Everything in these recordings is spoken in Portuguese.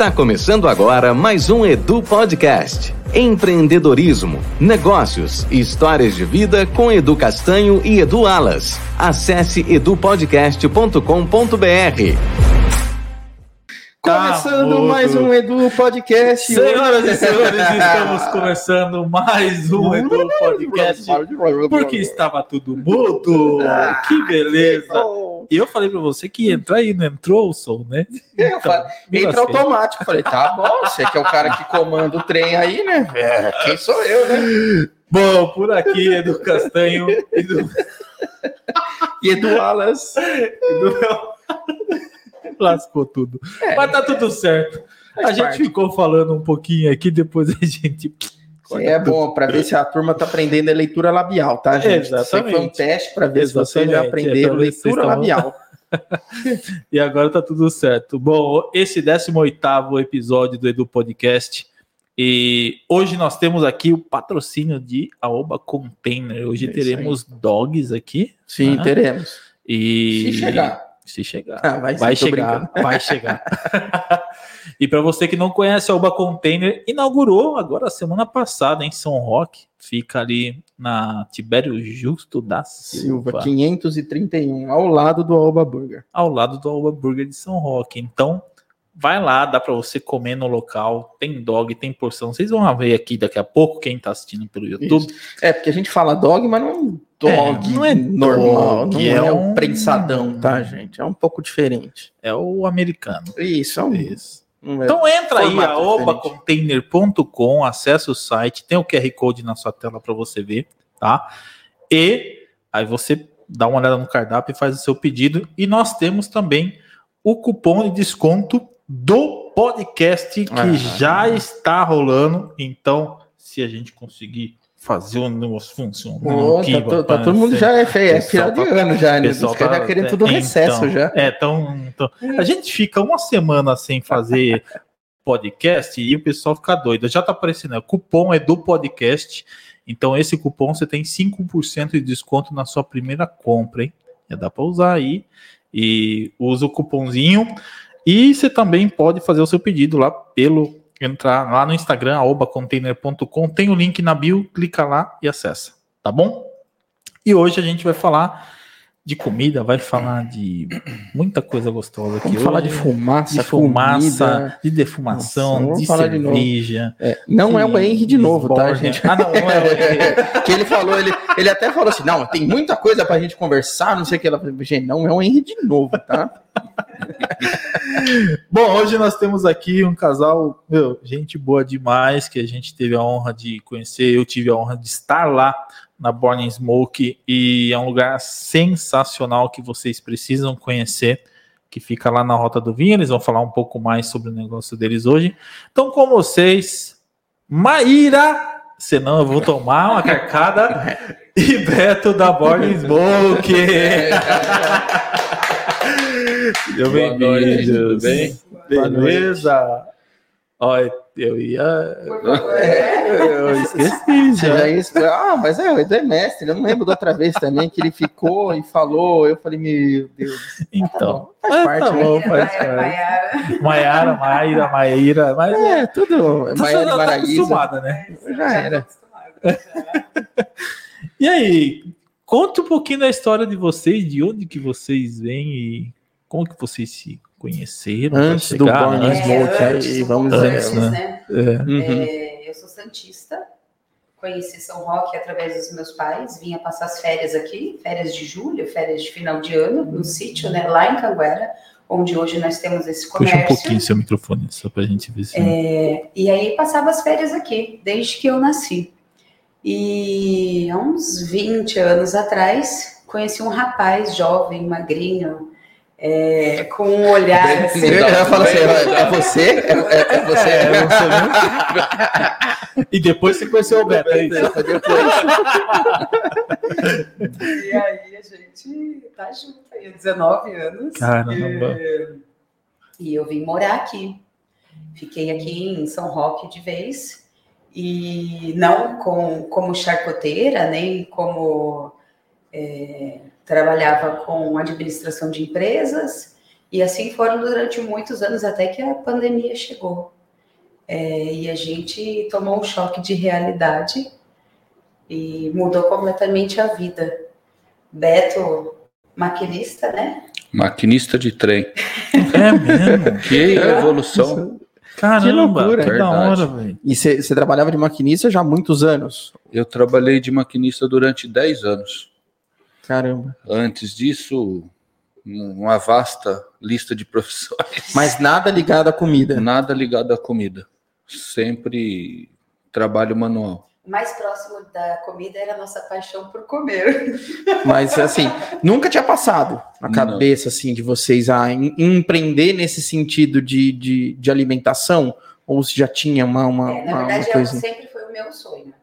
Está começando agora mais um Edu Podcast. Empreendedorismo, negócios e histórias de vida com Edu Castanho e Edu Alas. Acesse edupodcast.com.br. Começando tá mais um Edu Podcast. Senhoras e senhores, estamos começando mais um Edu Podcast. Porque estava tudo mudo. Que beleza. E eu falei para você que ia entrar aí, não entrou o som, né? É, então, entra automático. Falei, tá bom, você que é o cara que comanda o trem aí, né? É, quem sou eu, né? Bom, por aqui, Edu Castanho. Edu... e Edu Alas. Edu... Lascou tudo. É, Mas tá tudo certo. A gente parte. ficou falando um pouquinho aqui, depois a gente. É bom para ver se a turma tá aprendendo a leitura labial, tá, gente? Exatamente. Isso foi um teste para ver Exatamente. se você já aprendeu é leitura labial. e agora tá tudo certo. Bom, esse 18 episódio do Edu Podcast. E hoje nós temos aqui o patrocínio de Aoba Container. Hoje é teremos dogs aqui. Sim, né? teremos. E se chegar. Se chegar. Ah, vai, vai chegar, vai chegar. e para você que não conhece, a Uba Container inaugurou agora semana passada em São Roque. Fica ali na Tibério Justo da Silva. Silva 531, ao lado do Alba Burger. Ao lado do Alba Burger de São Roque. Então, vai lá, dá para você comer no local. Tem dog, tem porção. Vocês vão ver aqui daqui a pouco quem está assistindo pelo YouTube. Isso. É, porque a gente fala dog, mas não dog é, não é normal, dog, não é, é um prensadão, tá, gente? É um pouco diferente. É o americano. Isso, é um... Isso. então entra aí, aobacontainer.com, acessa o site, tem o QR Code na sua tela para você ver, tá? E aí você dá uma olhada no cardápio e faz o seu pedido. E nós temos também o cupom de desconto do podcast que ah, já está rolando. Então, se a gente conseguir fazer o negócio funcionar. Oh, tá, to, tá todo mundo já é, feio, é final de ano já, né? Os tá, já querendo tudo então, recesso já. É, então, então, a gente fica uma semana sem fazer podcast e o pessoal fica doido. Já tá aparecendo, o cupom é do podcast. Então, esse cupom você tem 5% de desconto na sua primeira compra, hein? Já dá para usar aí. E usa o cupomzinho. E você também pode fazer o seu pedido lá pelo entrar lá no Instagram, arrobacontainer.com, tem o link na bio, clica lá e acessa, tá bom? E hoje a gente vai falar de comida, vai falar de muita coisa gostosa aqui. Vamos falar de fumaça, de fumaça, comida. de defumação, Nossa, de cerveja. De é, não é o Henry de novo, tá, gente? Ah, não, não é que ele falou, ele, ele até falou assim: não, tem muita coisa pra gente conversar, não sei o que. Ela gente, não é o Henry de novo, tá? Bom, hoje nós temos aqui um casal, meu, gente boa demais, que a gente teve a honra de conhecer, eu tive a honra de estar lá na Born Smoke e é um lugar sensacional que vocês precisam conhecer, que fica lá na Rota do Vinho. Eles vão falar um pouco mais sobre o negócio deles hoje. Então, com vocês, Maíra, senão eu vou tomar uma carcada, e Beto da Born Smoke. Eu bem, tudo bem? Beleza? Olha, eu ia. Eu esqueci já. já Ah, mas é, o é mestre. Eu não lembro da outra vez também que ele ficou e falou. Eu falei, meu Deus. Então, tá faz parte. Tá né? bom, faz parte. Maiara, Maíra, Maíra. Mas é, tudo. Maiara tá acostumada, né? Já era. e aí, conta um pouquinho da história de vocês, de onde que vocês vêm e como que vocês se conheceram? Antes do Born é, Smoke, aí, vamos antes, né? né? É. Uhum. É, eu sou santista, conheci São Roque através dos meus pais, vinha passar as férias aqui, férias de julho, férias de final de ano, no sítio, né, lá em Canguera, onde hoje nós temos esse comércio. Puxa um pouquinho seu microfone, só para a gente ver se... É, e aí passava as férias aqui, desde que eu nasci. E há uns 20 anos atrás, conheci um rapaz jovem, magrinho, é, com um olhar assim. Eu falo assim, é, é você? É, é, é você? É, é você mesmo? e depois você conheceu o Beto, é isso? e aí a gente tá junto aí, há 19 anos. Caramba. E, e eu vim morar aqui. Fiquei aqui em São Roque de vez. E não com, como charcoteira, nem como... É, trabalhava com administração de empresas E assim foram durante muitos anos, até que a pandemia chegou. É, e a gente tomou um choque de realidade e mudou completamente a vida. Beto, maquinista, né? Maquinista de trem. É mesmo? Que evolução. Caramba, que loucura. Que da hora, velho. E você trabalhava de maquinista já há muitos anos? Eu trabalhei de maquinista durante 10 anos. Caramba. Antes disso, uma vasta lista de profissões. Mas nada ligado à comida. Nada ligado à comida. Sempre trabalho manual. O mais próximo da comida era a nossa paixão por comer. Mas assim, nunca tinha passado na cabeça assim de vocês a em, empreender nesse sentido de, de, de, alimentação? Ou se já tinha uma, uma, é, na uma, verdade, uma coisa... sempre foi o meu sonho.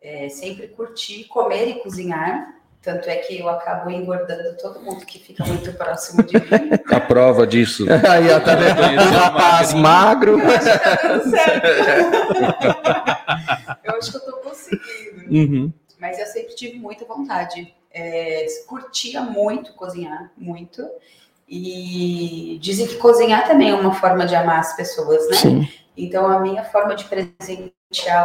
É, sempre curti comer e cozinhar. Tanto é que eu acabo engordando todo mundo que fica muito próximo de mim. A prova disso. Aí, ó, tá vendo? Rapaz magro. Eu acho que tá dando certo. eu acho que eu tô conseguindo. Uhum. Mas eu sempre tive muita vontade. É, curtia muito cozinhar, muito. E dizem que cozinhar também é uma forma de amar as pessoas, né? Sim. Então, a minha forma de presentear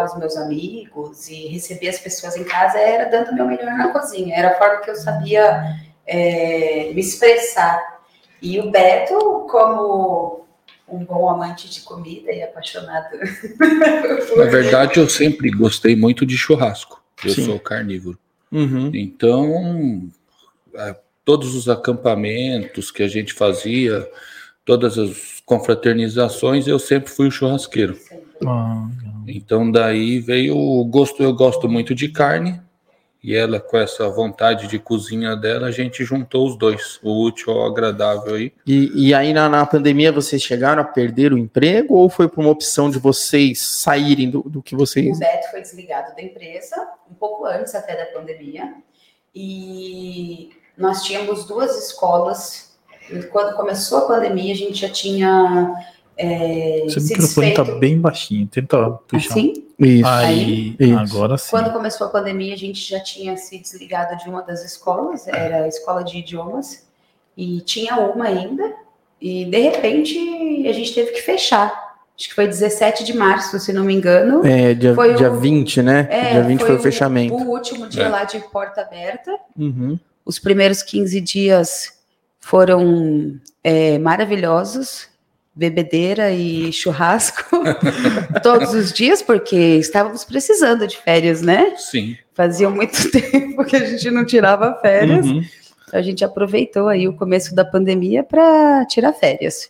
os meus amigos e receber as pessoas em casa era dando o meu melhor na cozinha. Era a forma que eu sabia é, me expressar. E o Beto, como um bom amante de comida e apaixonado. Na verdade, eu sempre gostei muito de churrasco. Eu Sim. sou carnívoro. Uhum. Então, todos os acampamentos que a gente fazia, todas as confraternizações, eu sempre fui o churrasqueiro. Ah, Então daí veio o gosto, eu gosto muito de carne, e ela com essa vontade de cozinha dela, a gente juntou os dois, o útil ao agradável aí. E, e aí na, na pandemia vocês chegaram a perder o emprego ou foi por uma opção de vocês saírem do, do que vocês... O Beto foi desligado da empresa, um pouco antes até da pandemia, e nós tínhamos duas escolas. Quando começou a pandemia, a gente já tinha é, Seu se microfone tá desfeito. bem baixinho. Tenta puxar. Assim, Isso. Aí, Isso. agora sim. quando começou a pandemia, a gente já tinha se desligado de uma das escolas, era a escola de idiomas, e tinha uma ainda, e de repente a gente teve que fechar. Acho que foi 17 de março, se não me engano. É, dia, Foi dia o- 20, né? É, dia 20 foi, o o- fechamento. O último dia É. lá de porta aberta. Uhum. Os primeiros 15 dias foram é, maravilhosos. Bebedeira e churrasco todos os dias, porque estávamos precisando de férias, né? Sim. Fazia muito tempo que a gente não tirava férias. Uhum. A gente aproveitou aí o começo da pandemia para tirar férias.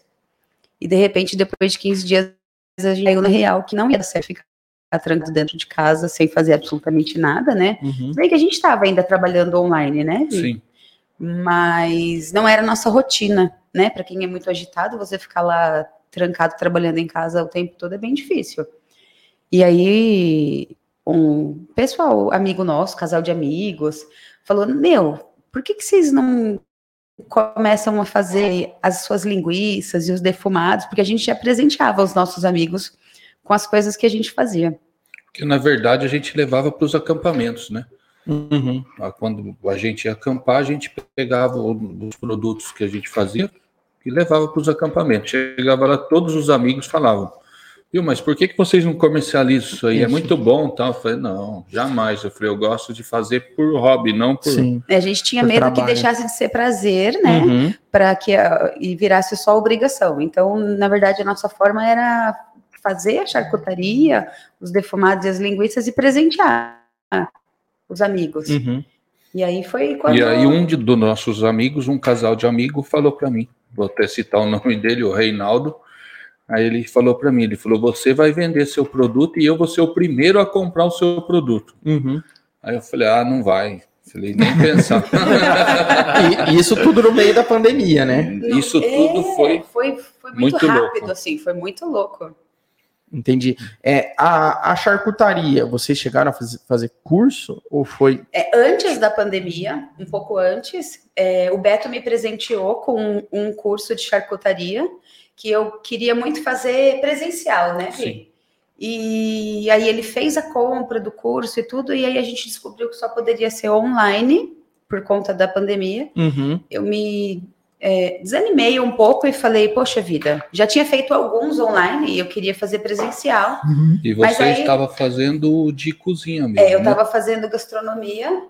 E de repente, depois de 15 dias, a gente caiu na real que não ia dar certo ficar trancado dentro de casa sem fazer absolutamente nada, né? Uhum. Bem que a gente estava ainda trabalhando online, né? Sim. Mas não era a nossa rotina, né? Para quem é muito agitado, você ficar lá trancado trabalhando em casa o tempo todo é bem difícil. E aí, um pessoal, amigo nosso, casal de amigos, falou: Meu, por que, que vocês não começam a fazer as suas linguiças e os defumados? Porque a gente já presenteava os nossos amigos com as coisas que a gente fazia. Porque na verdade a gente levava para os acampamentos, né? Uhum. Ah, Quando a gente ia acampar, a gente pegava os produtos que a gente fazia e levava para os acampamentos. Chegava lá, todos os amigos falavam, viu, mas por que, que vocês não comercializam isso aí? É Isso. muito bom, tal. Eu falei, não, jamais. Eu falei, eu gosto de fazer por hobby, não por... Sim. A gente tinha Por medo que trabalho. deixasse de ser prazer, né? Uhum. para que a- e virasse só obrigação. Então, na verdade, a nossa forma era fazer a charcutaria, os defumados e as linguiças e presentear os amigos. Uhum. E aí foi quando E aí um de, dos nossos amigos, um casal de amigos, falou para mim, vou até citar o nome dele, o Reinaldo, aí ele falou para mim, ele falou, você vai vender seu produto e eu vou ser o primeiro a comprar o seu produto. Uhum. Aí eu falei, ah, não vai. Falei, nem pensar. E, isso tudo no meio da pandemia, né? Isso É, tudo foi foi, foi muito, muito rápido, louco. assim, foi muito louco. Entendi. É, a, a charcutaria, vocês chegaram a fazer, fazer curso ou foi. É, antes da pandemia, um pouco antes, é, o Beto me presenteou com um, um curso de charcutaria que eu queria muito fazer presencial, né? Sim. E aí ele fez a compra do curso e tudo, e aí a gente descobriu que só poderia ser online por conta da pandemia. Uhum. Eu me é, desanimei um pouco e falei, poxa vida, já tinha feito alguns online e eu queria fazer presencial. Uhum. E você aí, estava fazendo de cozinha mesmo? É, eu estava né? fazendo gastronomia.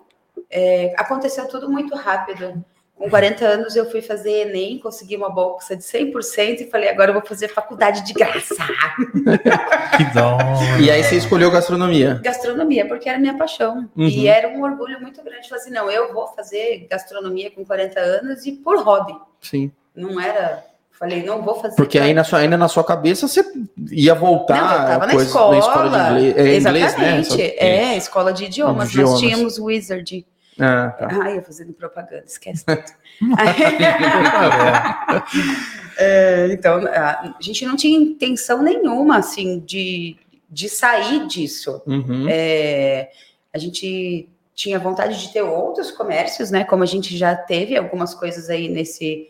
É, aconteceu tudo muito rápido. Com 40 anos eu fui fazer Enem, consegui uma bolsa de 100% e falei, agora eu vou fazer faculdade de graça. que dó. E aí você escolheu gastronomia? Gastronomia, porque era minha paixão. Uhum. E era um orgulho muito grande. Falei assim, não, eu vou fazer gastronomia com 40 anos e por hobby. Sim. Não era Falei, não vou fazer. Porque aí na sua, ainda na sua cabeça você ia voltar. Não, eu tava na escola. Na escola de inglês. É, Exatamente. Inglês, né? É, escola de idiomas. idiomas. Nós tínhamos Wizard. Ah, tá. Ai, eu fazendo propaganda, esquece tudo. é, então, a gente não tinha intenção nenhuma, assim, de, de sair disso. Uhum. É, a gente tinha vontade de ter outros comércios, né? Como a gente já teve algumas coisas aí nesse,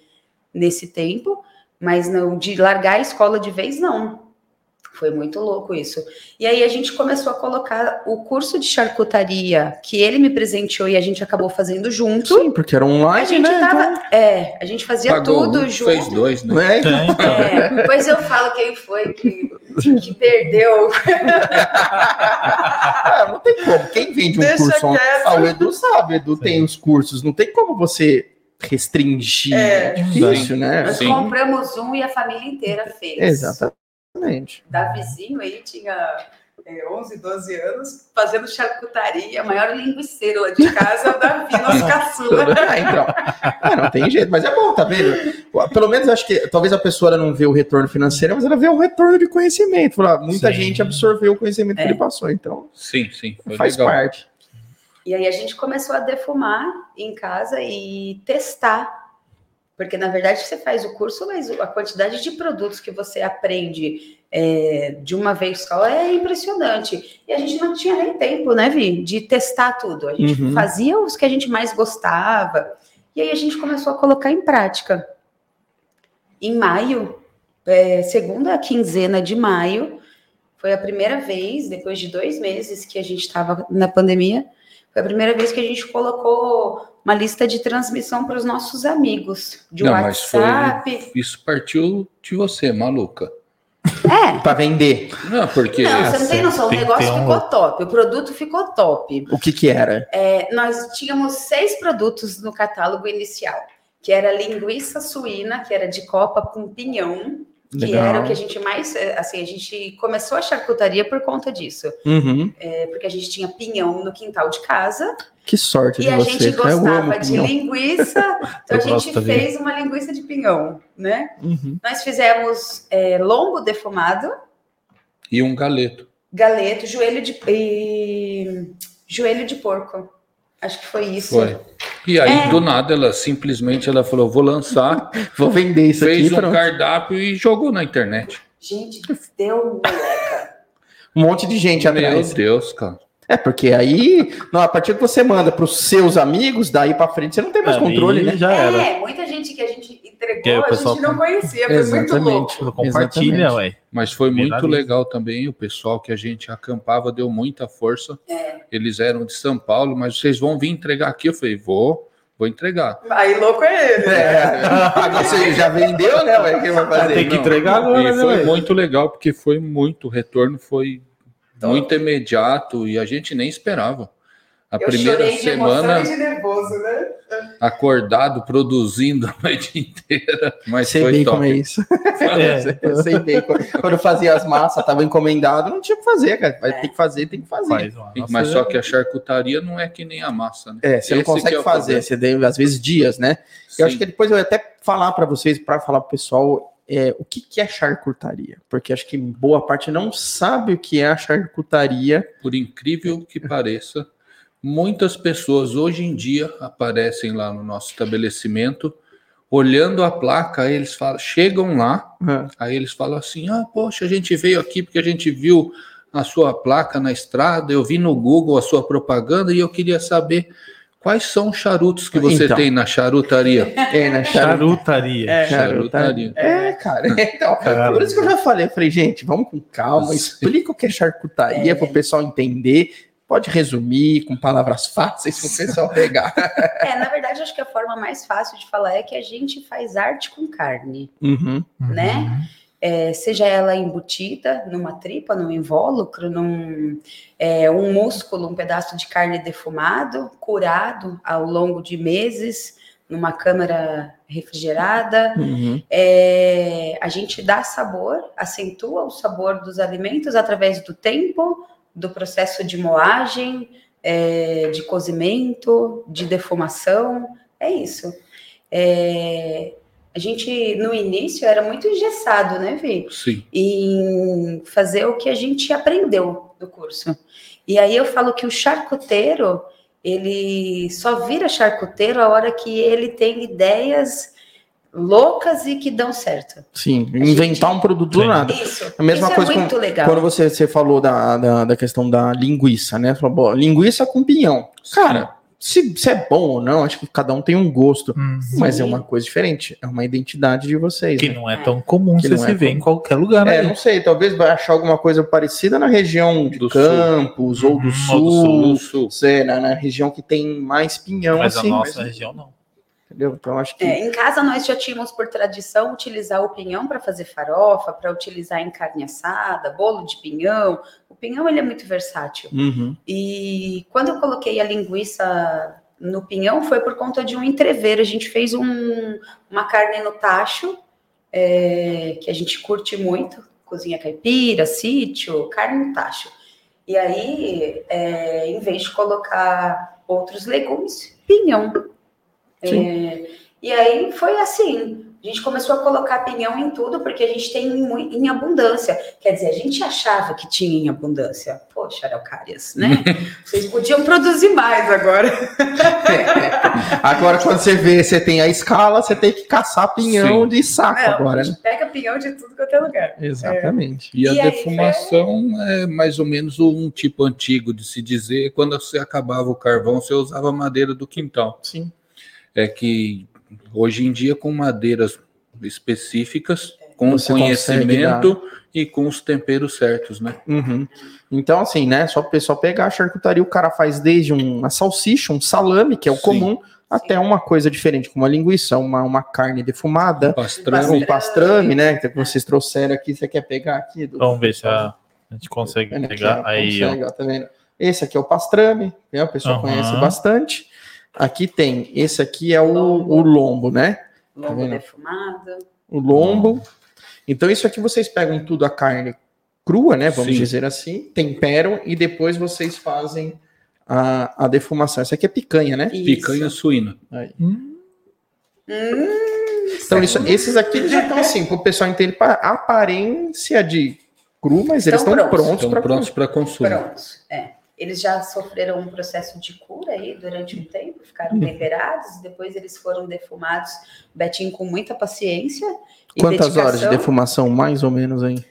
nesse tempo, mas não de largar a escola de vez, não. Foi muito louco isso. E aí a gente começou a colocar o curso de charcutaria que ele me presenteou e a gente acabou fazendo junto. Sim, porque era online, a gente né? Tava, então... É, a gente fazia Pagou tudo um, junto. Fez dois, né? É, então. é, depois eu falo quem foi que, que perdeu. ah, não tem como. Quem vende um Deixa curso quieto. Ah, o Edu sabe, o Edu Sim. tem os cursos. Não tem como você restringir. É, é difícil, né? Nós Sim. compramos um e a família inteira fez. Exatamente. Exatamente. Da vizinho aí tinha é, 11, 12 anos, fazendo charcutaria, a maior linguiceira lá de casa é o Davi, nosso caçula. ah, então. Ah, não tem jeito, mas é bom, tá vendo? Pelo menos acho que talvez a pessoa não vê o retorno financeiro, mas ela vê o retorno de conhecimento. Muita sim. gente absorveu o conhecimento é. que ele passou, então. Sim, sim. Faz legal. parte. E aí a gente começou a defumar em casa e testar porque, na verdade, você faz o curso, mas a quantidade de produtos que você aprende é, de uma vez só é impressionante. E a gente não tinha nem tempo, né, Vi, de testar tudo. A gente uhum. fazia os que a gente mais gostava. E aí a gente começou a colocar em prática. Em maio, é, segunda quinzena de maio, foi a primeira vez, depois de dois meses que a gente estava na pandemia, foi a primeira vez que a gente colocou uma lista de transmissão para os nossos amigos de não, WhatsApp. Mas foi, isso partiu de você, maluca. É. para vender. Não, porque. Não, você não tem noção. O negócio um... ficou top. O produto ficou top. O que que era? É, nós tínhamos seis produtos no catálogo inicial, que era linguiça suína, que era de copa com pinhão, que era o que a gente mais, é, assim, a gente começou a charcutaria por conta disso, uhum. é, porque a gente tinha pinhão no quintal de casa. Que sorte e de você. E a gente gostava de linguiça, então a gente fez uma linguiça de pinhão, né? Uhum. Nós fizemos é, lombo defumado. E um galeto. Galeto, joelho de... E... Joelho de porco. Acho que foi isso. Foi. E aí, é. do nada, ela simplesmente ela falou: vou lançar, vou vender isso fez aqui. Fez um cardápio e jogou na internet. Gente, deu moleca. Um monte de gente Meu atrás. Meu Deus, cara. É, porque aí, não, a partir que você manda para os seus amigos, daí para frente você não tem mais é, controle, né? Já era. É, muita gente que a gente entregou, a gente não conhecia, foi Exatamente. muito louco. Compartilha, ué. Mas foi muito legal também, o pessoal que a gente acampava deu muita força. É. Eles eram de São Paulo, mas vocês vão vir entregar aqui? Eu falei, vou. Vou entregar. Aí louco é ele. Né? É. Você já vendeu, né? Ué, que vai fazer? Tem que entregar agora. E né, foi muito legal, porque foi muito, o retorno foi então, muito imediato e a gente nem esperava. A eu primeira semana. De nervoso, né? Acordado, produzindo a noite inteira. Mas sei foi bem top. como é isso. é, eu sei bem. Quando eu fazia as massas, estava encomendado, não tinha que fazer, cara. Vai é. ter que fazer, tem que fazer. Mas só que a charcutaria não é que nem a massa, né? É, você Esse não consegue é fazer, você deve, às vezes, dias, né? Sim. Eu acho que depois eu ia até falar para vocês, para falar para o pessoal, é, o que, que é charcutaria? Porque acho que boa parte não sabe o que é a charcutaria. Por incrível que pareça, muitas pessoas hoje em dia aparecem lá no nosso estabelecimento, olhando a placa, aí eles falam, chegam lá, uhum. aí eles falam assim: ah, poxa, a gente veio aqui porque a gente viu a sua placa na estrada, eu vi no Google a sua propaganda e eu queria saber Quais são os charutos que você então, tem na charutaria? É, na charutaria. É, charutaria. É, cara. Então, Caramba. por isso que eu já falei, eu falei, gente, vamos com calma, explica o que é charcutaria é. para o pessoal entender. Pode resumir com palavras fáceis se o pessoal pegar. é, na verdade, acho que a forma mais fácil de falar é que a gente faz arte com carne, uhum. né? Uhum. É, seja ela embutida numa tripa, num invólucro, num é, um músculo, um pedaço de carne defumado, curado ao longo de meses, numa câmara refrigerada. Uhum. É, a gente dá sabor, acentua o sabor dos alimentos através do tempo, do processo de moagem, é, de cozimento, de defumação. É isso. É, a gente, no início, era muito engessado, né, Vi? Sim. Em fazer o que a gente aprendeu do curso. E aí eu falo que o charcuteiro, ele só vira charcuteiro a hora que ele tem ideias loucas e que dão certo. Sim, inventar gente... um produto do nada. Isso. A mesma isso é coisa é muito quando, legal. quando você, você falou da, da, da questão da linguiça, né? Falou, linguiça com pinhão. Cara, se, se, é bom ou não, acho que cada um tem um gosto, hum, mas é uma coisa diferente, é uma identidade de vocês. Que né? não é tão comum que você se é vê em qualquer lugar. É, não sei, talvez vai achar alguma coisa parecida na região de do Campos sul. ou do hum, sul, sul, do sul. Sei, na, na, região que tem mais pinhão. Mas assim, a nossa mas... região não. Entendeu? Então acho que. É, em casa nós já tínhamos por tradição utilizar o pinhão para fazer farofa, para utilizar em carne assada, bolo de pinhão. O pinhão ele é muito versátil. Uhum. E quando eu coloquei a linguiça no pinhão foi por conta de um entrever. A gente fez um, uma carne no tacho, é, que a gente curte muito, cozinha caipira, sítio, carne no tacho. E aí, é, em vez de colocar outros legumes, pinhão. É, e aí foi assim. A gente começou a colocar pinhão em tudo porque a gente tem em, em abundância. Quer dizer, a gente achava que tinha em abundância. Poxa, araucárias, né? Vocês podiam produzir mais agora. É. Agora, quando você vê, você tem a escala, você tem que caçar pinhão Sim. de saco é, agora, né? Pega pinhão de tudo que é lugar. Exatamente. É. E, e a defumação é mais ou menos um tipo antigo de se dizer. Quando você acabava o carvão, você usava madeira do quintal. Sim. É que Hoje em dia, com madeiras específicas, com Você conhecimento e com os temperos certos, né? Uhum. Então, assim, né? Só o pessoal pegar a charcutaria, o cara faz desde uma salsicha, um salame, que é o Sim. comum, até uma coisa diferente, como uma linguiça, uma, uma carne defumada, um pastrame, um pastrame né? Que vocês trouxeram aqui, você quer pegar aqui? Do... Vamos ver se a, gente consegue é, pegar. Aí, consegue, ó. Tá vendo? Esse aqui é o pastrame, né? o pessoal uhum. conhece bastante. Aqui tem, esse aqui é o lombo, o lombo né? Lombo tá defumado. O lombo. Então, isso aqui vocês pegam tudo a carne crua, né? Vamos Sim. dizer assim, temperam e depois vocês fazem a, a defumação. Essa aqui é picanha, né? Isso. Picanha suína. Hum. Hum, então, isso, esses aqui já estão assim, para o pessoal entender para aparência de cru, mas eles estão prontos para prontos para consumo. Prontos, é. Eles já sofreram um processo de cura aí durante um tempo, ficaram uhum. temperados, e depois eles foram defumados, Betinho com muita paciência. Quantas dedicação. horas de defumação, mais ou menos, aí?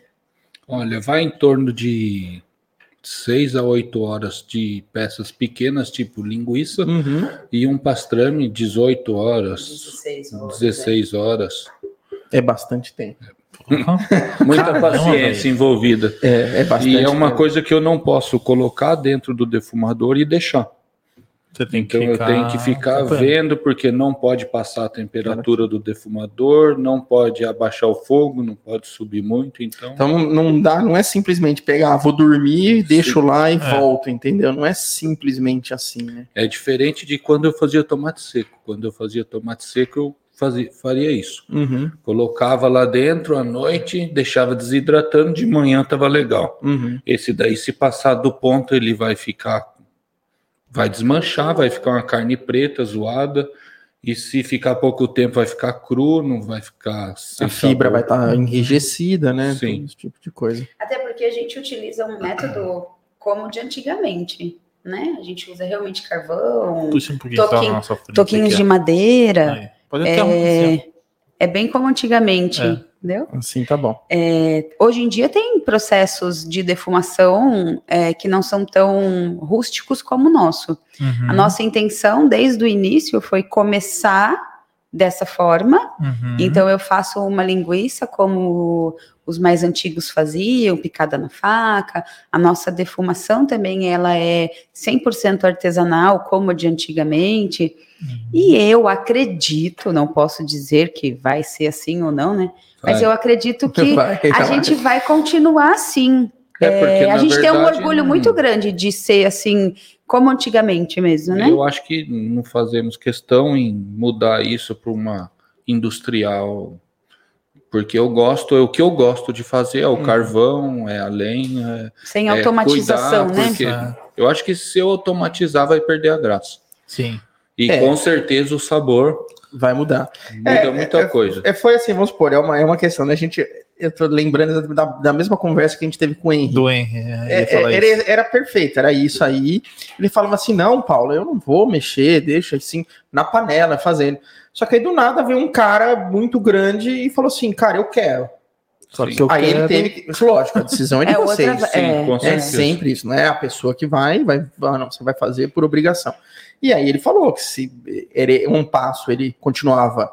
Olha, vai em torno de 6 a 8 horas de peças pequenas, tipo linguiça, uhum. e um pastrame, 18 horas. 16 horas. 16 horas. É bastante tempo. Muita Caramba, paciência véio. envolvida. É, é bastante. E é uma coisa que eu não posso colocar dentro do defumador e deixar. Você tem então que eu tenho que ficar vendo, porque não pode passar a temperatura do defumador, não pode abaixar o fogo, não pode subir muito. Então, então não dá, não é simplesmente pegar, ah, vou dormir, deixo Sim. lá e é. volto, entendeu? Não é simplesmente assim, né? É diferente de quando eu fazia tomate seco. Quando eu fazia tomate seco, eu fazia, faria isso. Uhum. Colocava lá dentro à noite, deixava desidratando, de manhã estava legal. Uhum. Esse daí, se passar do ponto, ele vai ficar, vai desmanchar, vai ficar uma carne preta, zoada. E se ficar pouco tempo, vai ficar cru, não vai ficar. A fibra sabor. vai estar tá enrijecida, né? Sim. Esse tipo de coisa. Até porque a gente utiliza um método como de antigamente. Né? A gente usa realmente carvão, Puxa um toquinho, toquinhos de madeira. Aí. Pode é, um, é bem como antigamente, é. entendeu? Assim tá bom. É, hoje em dia tem processos de defumação é, que não são tão rústicos como o nosso. Uhum. A nossa intenção, desde o início, foi começar dessa forma. Uhum. Então eu faço uma linguiça como os mais antigos faziam, picada na faca. A nossa defumação também ela é 100% artesanal, como a de antigamente. Uhum. E eu acredito, não posso dizer que vai ser assim ou não, né? Vai. Mas eu acredito que vai, a gente vai continuar assim. É porque, é, a gente verdade, tem um orgulho muito grande de ser assim, como antigamente mesmo, né? Eu acho que não fazemos questão em mudar isso para uma industrial, porque eu gosto, o que eu gosto de fazer é o hum. carvão, é a lenha. Sem é automatização, cuidar, né? Porque é. eu acho que se eu automatizar vai perder a graça. Sim. E é. com certeza o sabor vai mudar. Muda é, muita é, coisa. É, foi assim, vamos supor, é uma, é uma questão, né? A gente, eu tô lembrando da, da mesma conversa que a gente teve com o Henry. Do Henry, é, é era, era, perfeito, era isso aí. Ele falava assim: não, Paulo, eu não vou mexer, deixa assim, na panela, fazendo. Só que aí do nada veio um cara muito grande e falou assim: cara, eu quero. Só que eu aí quero... ele teve que. Lógico, a decisão é de vocês. Outra... Sim, é, sempre isso, não é a pessoa que vai, vai, ah, não, você vai fazer por obrigação. E aí ele falou que se ele, um passo ele continuava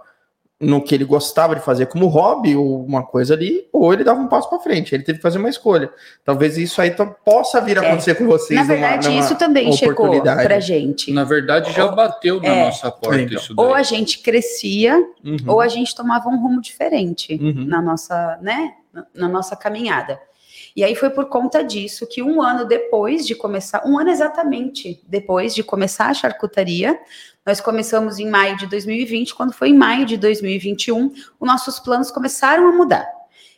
no que ele gostava de fazer como hobby ou uma coisa ali, ou ele dava um passo para frente. Ele teve que fazer uma escolha. Talvez isso aí possa vir a é. acontecer com vocês. Na verdade, numa, numa isso também chegou para gente. Na verdade, já bateu na é. nossa porta então. isso daí. Ou a gente crescia, uhum. ou a gente tomava um rumo diferente uhum. na nossa, né, na nossa caminhada. E aí foi por conta disso que um ano depois de começar, um ano exatamente depois de começar a charcutaria, nós começamos em maio de 2020, quando foi em maio de 2021, os nossos planos começaram a mudar.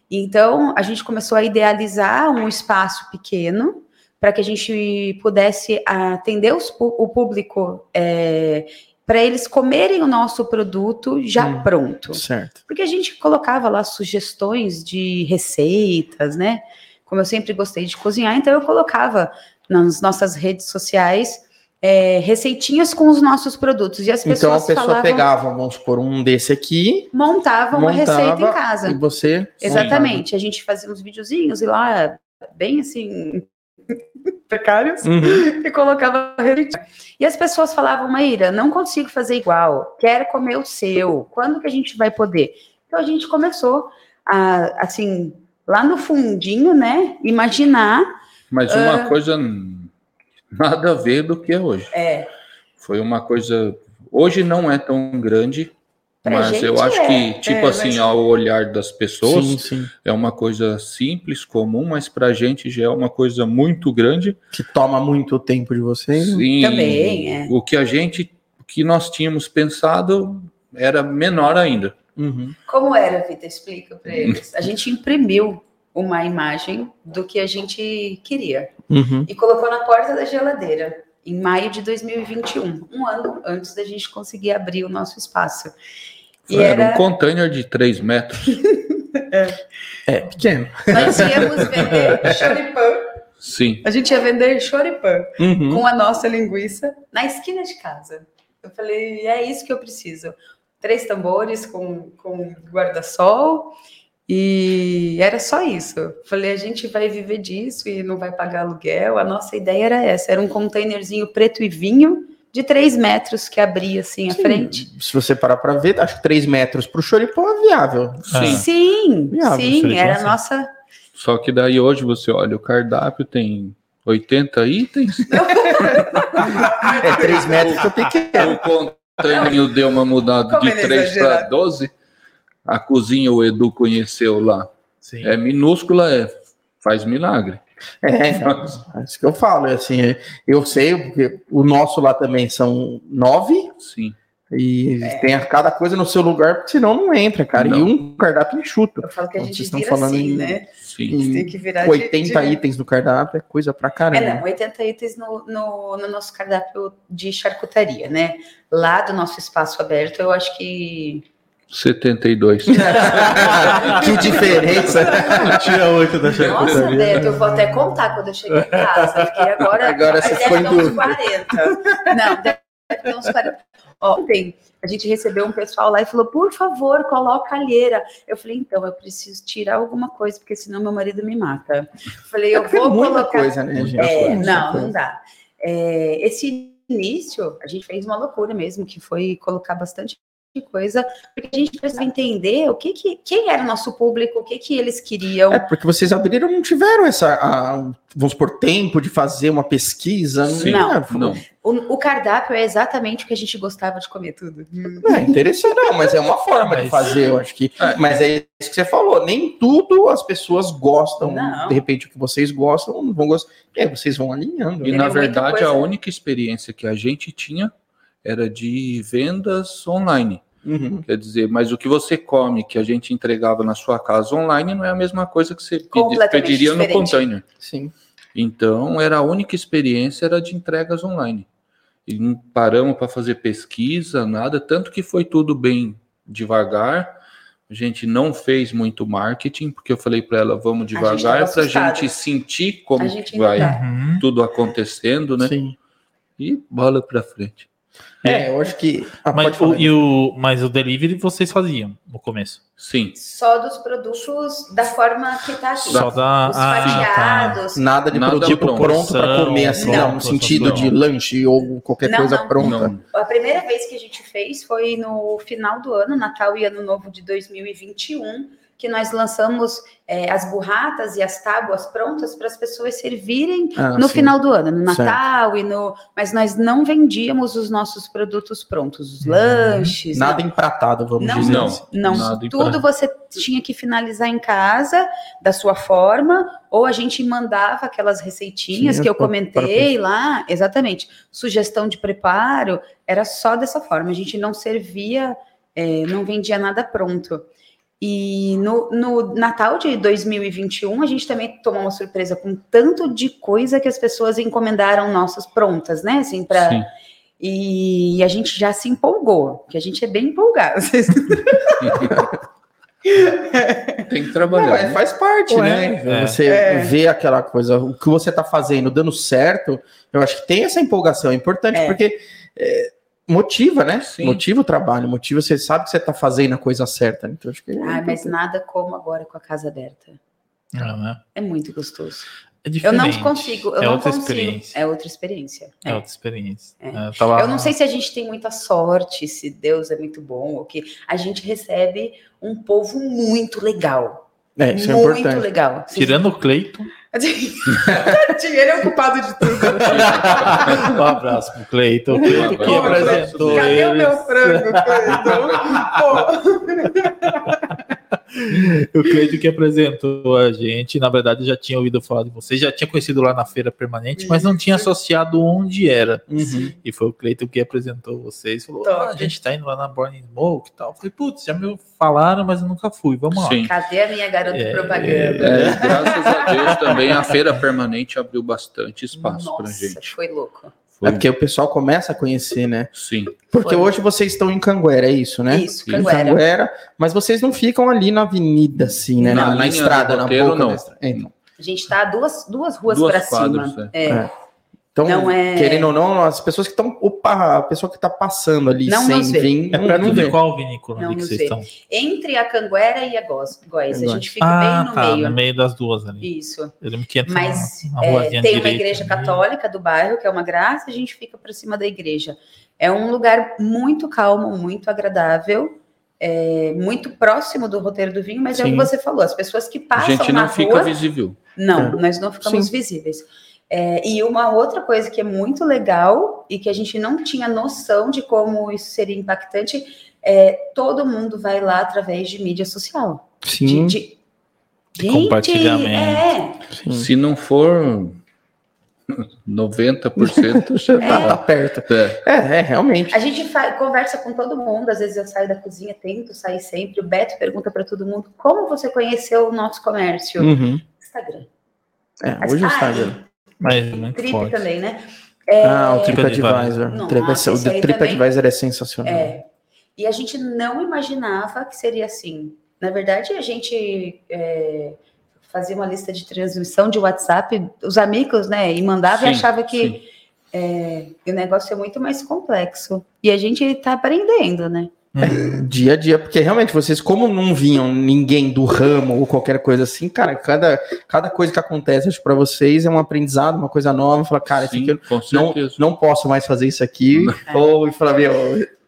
Então, a gente começou a idealizar um espaço pequeno para que a gente pudesse atender os, o público é, para eles comerem o nosso produto já hum, pronto. Certo. Porque a gente colocava lá sugestões de receitas, né? como eu sempre gostei de cozinhar, então eu colocava nas nossas redes sociais é, receitinhas com os nossos produtos. E as pessoas então a pessoa falavam, pegava, vamos supor, um desse aqui. Montava uma montava, receita em casa. E você. Exatamente. A gente fazia uns videozinhos e lá, bem assim. precários uhum. e colocava. E as pessoas falavam, Maíra, não consigo fazer igual, quero comer o seu, quando que a gente vai poder? Então a gente começou a, assim, lá no fundinho, né? Imaginar. Mas uma uh, coisa nada a ver do que é hoje. É. Foi uma coisa. Hoje não é tão grande, pra mas eu acho é, que, tipo é, assim, mas... ao olhar das pessoas, sim, sim. é uma coisa simples, comum, mas pra gente já é uma coisa muito grande. Que toma muito tempo de vocês. Sim. Também, é. O que a gente, o que nós tínhamos pensado era menor ainda. Uhum. Como era, Vitor? Explica para eles. A gente imprimiu uma imagem do que a gente queria uhum. e colocou na porta da geladeira em maio de 2021, um ano antes da gente conseguir abrir o nosso espaço. E era, era um container de 3 metros. é. é pequeno. Nós íamos vender choripã. Sim. A gente ia vender choripã uhum. com a nossa linguiça na esquina de casa. Eu falei, é isso que eu preciso três tambores com, com guarda-sol. E era só isso. Falei, a gente vai viver disso e não vai pagar aluguel. A nossa ideia era essa: era um containerzinho preto e vinho de três metros que abria assim à frente. Se você parar para ver, acho que três metros para o choripão é viável. Sim, sim, viável, sim era a nossa. Só que daí hoje você olha, o cardápio tem 80 itens. é três metros que eu pequeno. O, Tânia deu uma mudada de 3 para 12. A cozinha o Edu conheceu lá. Sim. É minúscula, é, faz milagre. É, é isso que eu falo. É assim, eu sei, porque o nosso lá também são nove. Sim. E é. tem cada coisa no seu lugar, porque senão não entra, cara. Não. E um cardápio enxuto. Eu falo que a gente estão falando assim, em, né? Sim. Tem que virar 80 de, itens no cardápio é coisa pra caramba. É, não, 80 itens no, no, no, nosso cardápio de charcutaria, né? Lá do nosso espaço aberto, eu acho que. 72. que diferença! Tira 8 da charcutaria. Nossa, Beto, eu vou até contar quando eu cheguei em casa, porque agora. Agora você foi uns 40. Não, deve ter uns 40. Ontem a gente recebeu um pessoal lá e falou: por favor, coloca a alheira. Eu falei: então, eu preciso tirar alguma coisa, porque senão meu marido me mata. Eu falei: eu vou muita colocar. coisa, né, gente? É, não, não dá. É, esse início, a gente fez uma loucura mesmo, que foi colocar bastante coisa, porque a gente precisa entender o que, que quem era o nosso público, o que, que eles queriam. É, porque vocês abriram, não tiveram essa, a, vamos por tempo de fazer uma pesquisa. Sim, não, é, não. O, o, cardápio é exatamente o que a gente gostava de comer tudo. É interessante, não, mas é uma forma mas... de fazer, eu acho que. É. Mas é isso que você falou, nem tudo as pessoas gostam. Não. De repente, o que vocês gostam, não vão gostar. É, vocês vão alinhando. E né? na verdade, a única experiência que a gente tinha era de vendas online. Uhum. Quer dizer, mas o que você come, que a gente entregava na sua casa online, não é a mesma coisa que você pediria diferente. no container. Sim. Então, era a única experiência era de entregas online. E não paramos para fazer pesquisa, nada, tanto que foi tudo bem devagar. A gente não fez muito marketing, porque eu falei para ela, vamos devagar, para a gente sentir como gente vai uhum. tudo acontecendo, né? Sim. E bola para frente. É, eu acho que. Ah, mas, o, e o, mas o delivery vocês faziam no começo? Sim. Só dos produtos da forma que tá aqui. Só da. Os ah, fatiados. Tá. Nada de Nada produto pronto, pronto para comer, assim, não, no sentido de lanche ou qualquer não, coisa não, pronta. Não. A primeira vez que a gente fez foi no final do ano, Natal e Ano Novo de 2021 que nós lançamos é, as burratas e as tábuas prontas para as pessoas servirem ah, no sim. final do ano, no Natal certo. e no. Mas nós não vendíamos os nossos produtos prontos, os uhum. lanches. Nada não. empratado, vamos não, dizer. Não, assim. não. tudo você tinha que finalizar em casa da sua forma, ou a gente mandava aquelas receitinhas sim, que eu comentei lá, exatamente. Sugestão de preparo era só dessa forma. A gente não servia, é, não vendia nada pronto. E no, no, Natal de 2021, a gente também tomou uma surpresa com tanto de coisa que as pessoas encomendaram nossas prontas, né? Assim, pra, e a gente já se empolgou, que a gente é bem empolgado. Tem que trabalhar. Não, é, faz parte, Ué, né? É. Você é. vê aquela coisa, o que você está fazendo dando certo, eu acho que tem essa empolgação, é importante, é. porque é, motiva, né? Sim. Motiva o trabalho, motiva, você sabe que você está fazendo a coisa certa. Né? Então, acho que é ah, mas nada como agora com a casa aberta. Não, né? É muito gostoso. É eu não consigo, eu é não outra consigo. Experiência. É outra experiência. É, é outra experiência. É. Eu, tava... eu, não sei se a gente tem muita sorte, se Deus é muito bom, ou que a gente recebe um povo muito legal. É, isso muito é importante. legal. Tirando o Cleiton. ele é ocupado de tudo. um abraço pro Cleiton, que, que apresentou. Cadê eles? o meu frango, Cleiton? o Cleiton que apresentou a gente, na verdade, já tinha ouvido falar de vocês, já tinha conhecido lá na feira permanente, mas não tinha associado onde era. Uhum. E foi o Cleiton que apresentou vocês. Falou: ah, a gente tá indo lá na Born Smoke e tal. Eu falei, putz, já me falaram, mas eu nunca fui. Vamos lá. Sim. Cadê a minha garota é, propaganda? É, graças a Deus também a feira permanente abriu bastante espaço Nossa, pra gente. Foi louco. Foi. É porque o pessoal começa a conhecer, né? Sim. Porque Foi. hoje vocês estão em Canguera, é isso, né? Isso, Canguera. Canguera. Mas vocês não ficam ali na avenida, assim, né? Na, na, na estrada, na boca não. É, então. A gente está duas, duas ruas para cima. É. é. Então, não é... querendo ou não, as pessoas que estão. Opa, a pessoa que está passando ali não sem vir. É para não ver qual vinícola não que vocês estão. Entre a Canguera e a Góis. A gente fica ah, bem no tá, meio. No meio das duas ali. Isso. Eu lembro que Mas é, tem uma igreja ali. católica do bairro, que é uma graça, a gente fica por cima da igreja. É um lugar muito calmo, muito agradável. É, muito próximo do roteiro do vinho, mas Sim. é o que você falou, as pessoas que passam A gente não fica visível. Não, é. nós não ficamos Sim. visíveis. É, e uma outra coisa que é muito legal e que a gente não tinha noção de como isso seria impactante é todo mundo vai lá através de mídia social. Sim. De, de... compartilhamento. É. Se não for 90% já tá, é. tá perto. É. é, é, realmente. A gente conversa com todo mundo, às vezes eu saio da cozinha, tento sair sempre. O Beto pergunta para todo mundo como você conheceu o nosso comércio. Uhum. Instagram. É, hoje o Instagram. Mas muito Trip forte. também, né? É... Ah, o TripAdvisor. Nossa, o TripAdvisor é sensacional. É. E a gente não imaginava que seria assim. Na verdade, a gente é, fazia uma lista de transmissão de WhatsApp, os amigos, né? E mandava sim, e achava que é, o negócio é muito mais complexo. E a gente está aprendendo, né? É, dia a dia, porque realmente vocês, como não vinham ninguém do ramo ou qualquer coisa assim, cara, cada, cada coisa que acontece para vocês é um aprendizado, uma coisa nova. Fala, cara, Sim, eu não, não posso mais fazer isso aqui. É. Ou falar, meu.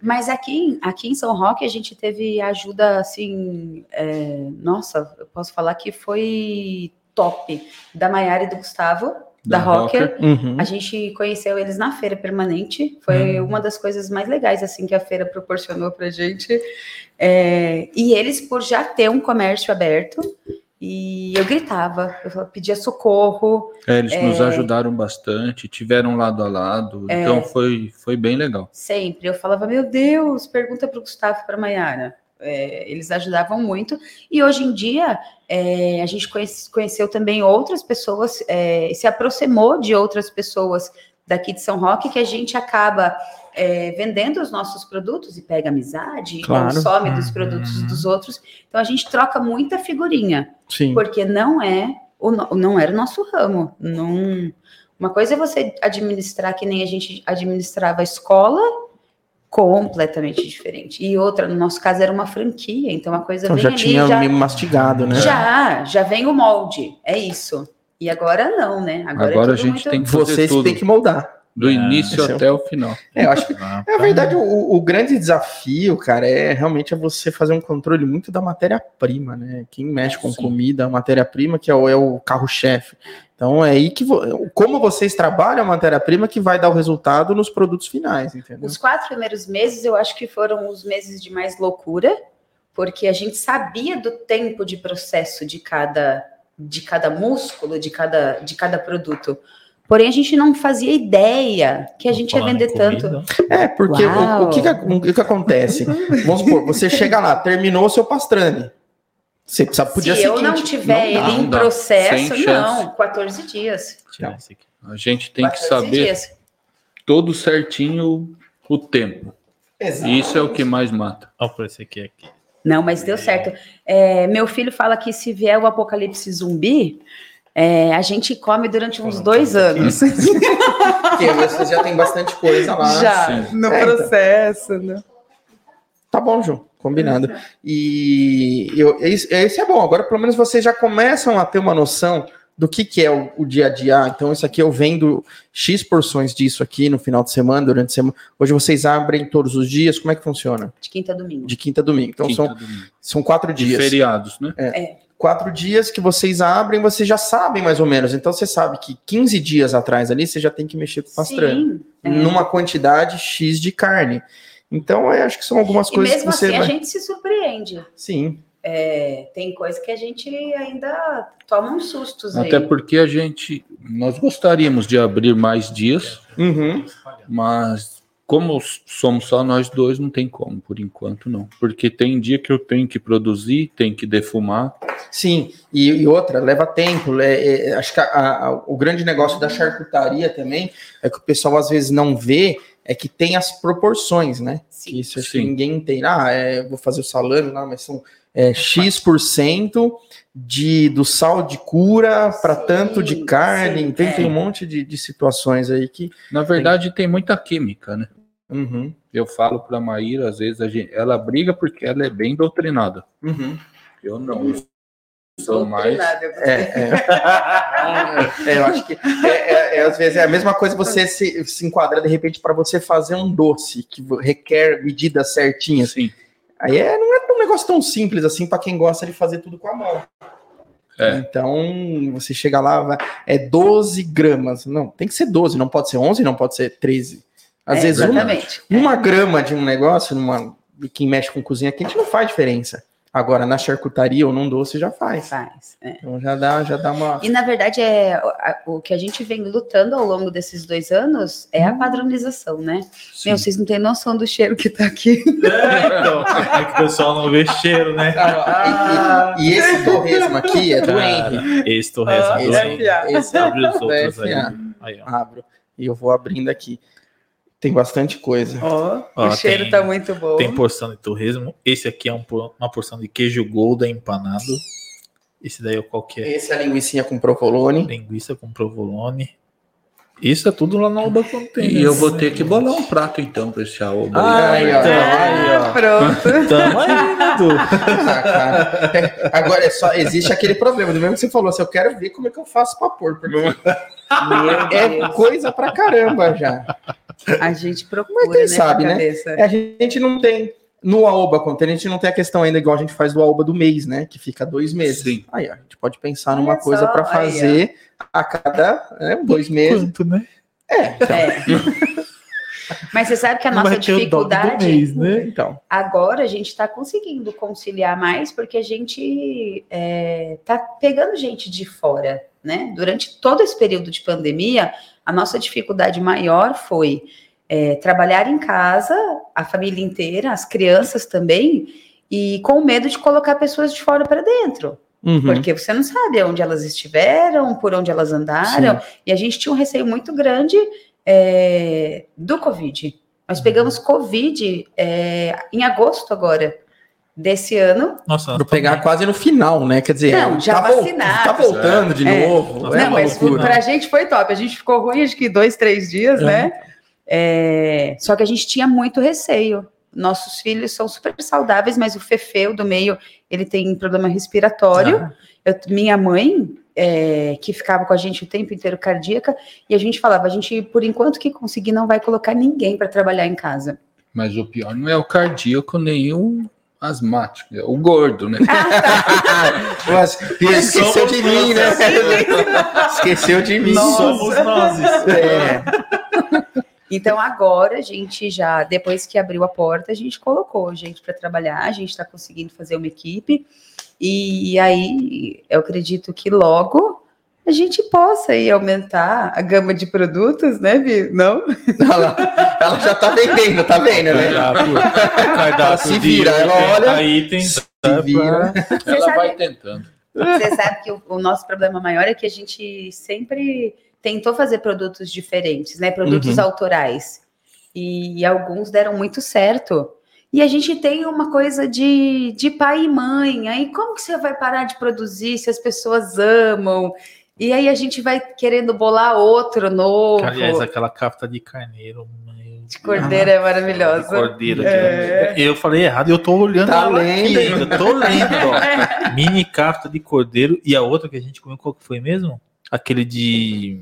Mas aqui, aqui em São Roque a gente teve ajuda assim. É, nossa, eu posso falar que foi top da Maiara e do Gustavo da, da Rocker. Uhum. A gente conheceu eles na feira permanente. Foi uhum. uma das coisas mais legais assim que a feira proporcionou para gente. É, e eles, por já ter um comércio aberto, e eu gritava, eu pedia socorro. É, eles é, nos ajudaram bastante, tiveram lado a lado, é, então foi, foi bem legal. Sempre, eu falava, meu Deus, pergunta para o Gustavo e para a Maiara. É, eles ajudavam muito. E hoje em dia, é, a gente conhece, conheceu também outras pessoas, é, se aproximou de outras pessoas daqui de São Roque, que a gente acaba é, vendendo os nossos produtos e pega amizade, claro. consome dos produtos uhum. dos outros. Então, a gente troca muita figurinha. Sim. Porque não é o, não era o nosso ramo. Não, uma coisa é você administrar que nem a gente administrava a escola completamente diferente. E outra, no nosso caso, era uma franquia, então a coisa então, já tinha já, meio mastigado, né? Já, já vem o molde, é isso. E agora não, né? Agora, é agora é a gente muito... tem que vocês têm que moldar. Do é, início até é o... o final. É, eu acho que, ah, é a verdade, o, o, grande desafio, cara, é realmente é você fazer um controle muito da matéria-prima, né? Quem mexe com Sim. comida, a matéria-prima, que é o, é o carro-chefe. Então é aí que como vocês trabalham a matéria-prima que vai dar o resultado nos produtos finais, entendeu? Os quatro primeiros meses eu acho que foram os meses de mais loucura, porque a gente sabia do tempo de processo de cada de cada músculo, de cada de cada produto. Porém, a gente não fazia ideia que a gente ia vender tanto. É, porque o, o, que, que, o que, que acontece? Vamos supor, você chega lá, terminou o seu pastrame. Você podia Se eu não tiver não ele em processo, não, 14 dias. A gente tem que saber dias. todo certinho o tempo. Exato. Isso é o que mais mata. Olha por esse aqui, aqui. Não, mas deu certo. É, meu filho fala que se vier o apocalipse zumbi, é, a gente come durante uns dois anos. Porque você já tem bastante coisa lá. Já, Sim. no é, então. processo. Então. Né? Tá bom, João. Combinado. E eu, esse é bom. Agora, pelo menos, vocês já começam a ter uma noção do que, que é o, o, dia a dia. Então, isso aqui eu vendo X porções disso aqui no final de semana, durante a semana. Hoje vocês abrem todos os dias. Como é que funciona? De quinta a domingo. De quinta a domingo. Então, quinta são, domingo. são quatro dias. De feriados, né? É. é. Quatro dias que vocês abrem, vocês já sabem mais ou menos. Então, você sabe que 15 dias atrás ali, você já tem que mexer com o pastrame. Sim, é. Numa quantidade X de carne. Então, eu acho que são algumas e coisas mesmo que você assim, vai... a gente se surpreende. Sim. É, tem coisa que a gente ainda toma uns sustos Até aí. porque a gente, nós gostaríamos de abrir mais dias, uhum. mas como somos só nós dois, não tem como, por enquanto não. Porque tem dia que eu tenho que produzir, tem que defumar. Sim, e, e outra, leva tempo. É, é, acho que a, a, o grande negócio da charcutaria também é que o pessoal às vezes não vê é que tem as proporções, né? Sim. Isso acho que ninguém entende. Ah, é, vou fazer o salame lá, mas são é, X% de, do sal de cura para tanto de carne. Sim, tem, é. tem um monte de, de, situações aí que. Na verdade, tem, tem muita química, né? Uhum. Eu falo para a Maíra, às vezes, gente, ela briga porque ela é bem doutrinada. Uhum. Eu não. Eu sou mais. É, é. é, eu acho que é, é, é, às vezes é a mesma coisa você se, se enquadra de repente para você fazer um doce que requer medidas certinhas. Sim. Aí é, não é um negócio tão simples assim para quem gosta de fazer tudo com a mão. É. Então, você chega lá, é 12 gramas. Não, tem que ser 12, não pode ser 11, não pode ser 13. Às é, vezes, uma, uma grama de um negócio, numa, quem mexe com cozinha quente, não faz diferença. Agora, na charcutaria ou num doce já faz. Faz. É. Então já dá, já dá uma. E na verdade é o que a gente vem lutando ao longo desses dois anos é a hum. padronização, né? Sim. Meu, vocês não têm noção do cheiro que tá aqui. É, então, é que o pessoal não vê cheiro, né? Ah, e, e, e, esse torresmo aqui é do Cara, Henry. Esse torresmo ah, é do Henry. Esse abre os outros aí. aí Abro. E eu vou abrindo aqui. Tem bastante coisa. Ó, oh, o cheiro tem, tá muito bom. Tem porção de torresmo. Esse aqui é um, uma porção de queijo golden empanado. Esse daí é qual que é? Esse é a linguiça com provolone. Linguiça com provolone. Isso é tudo lá na Oba Container. E eu vou ter que bolar um prato então pra esse Aoba. Ah, Aí, ó. então, aí, ó. Pronto. Tamo aí, né? Ah. É, Agora é só existe aquele problema, do mesmo que você falou, assim, eu quero ver como é que eu faço pra pôr, porque é coisa pra caramba já. A gente procura, Mas quem né, sabe, né? É, a gente não tem no Aoba Container, a gente não tem a questão ainda igual a gente faz do Aoba do mês, né? Que fica dois meses. Sim. Aí, ó, a gente pode pensar numa coisa só, pra aí, fazer a cada né, dois meses. Quanto, né? É. Mas você sabe que a nossa dificuldade mês, né? Então, agora a gente está conseguindo conciliar mais porque a gente está pegando gente de fora, né? Durante todo esse período de pandemia, a nossa dificuldade maior foi é, trabalhar em casa, a família inteira, as crianças também, e com medo de colocar pessoas de fora para dentro. uhum. Porque você não sabe onde elas estiveram, por onde elas andaram, e a gente tinha um receio muito grande é, do Covid. Nós pegamos Covid é, em agosto agora, desse ano. Nossa, Vou pegar quase no final, né? Quer dizer, Não, já tá, vacinados. tá voltando de É. novo. É não, uma mas loucura. pra gente foi top. A gente ficou ruim, acho que dois, três dias, É. né? É, só que a gente tinha muito receio. Nossos filhos são super saudáveis, mas o Fefe, o do meio, ele tem problema respiratório. Eu- minha mãe, é, que ficava com a gente o tempo inteiro cardíaca, e a gente falava, a gente, por enquanto que conseguir, não vai colocar ninguém para trabalhar em casa. Mas o pior não é o cardíaco nem o asmático, é o gordo, né? Mas, esqueceu de mim, né? esqueceu de mim. Somos nós. É. Então agora a gente já, depois que abriu a porta, a gente colocou gente para trabalhar, a gente está conseguindo fazer uma equipe e aí eu acredito que logo a gente possa aí aumentar a gama de produtos, né, Vi? Não? Ela, ela já tá vendendo, tá vendo, né? Cardápio se vira, ela 80 olha, itens. se tá, vira. Você Ela sabe- vai tentando. Você sabe que o, o nosso problema maior é que a gente sempre tentou fazer produtos diferentes, né? Produtos Uhum. autorais. E, alguns deram muito certo. E a gente tem uma coisa de, de pai e mãe. Aí como que você vai parar de produzir se as pessoas amam? E aí a gente vai querendo bolar outro novo. Aliás, aquela capta de carneiro. meu de cordeiro é maravilhosa. Cordeiro. É. Eu falei errado, eu tô olhando Tá lendo, aqui ainda, tô lendo, ó. Mini capta de cordeiro e a outra que a gente comeu, qual que foi mesmo? Aquele de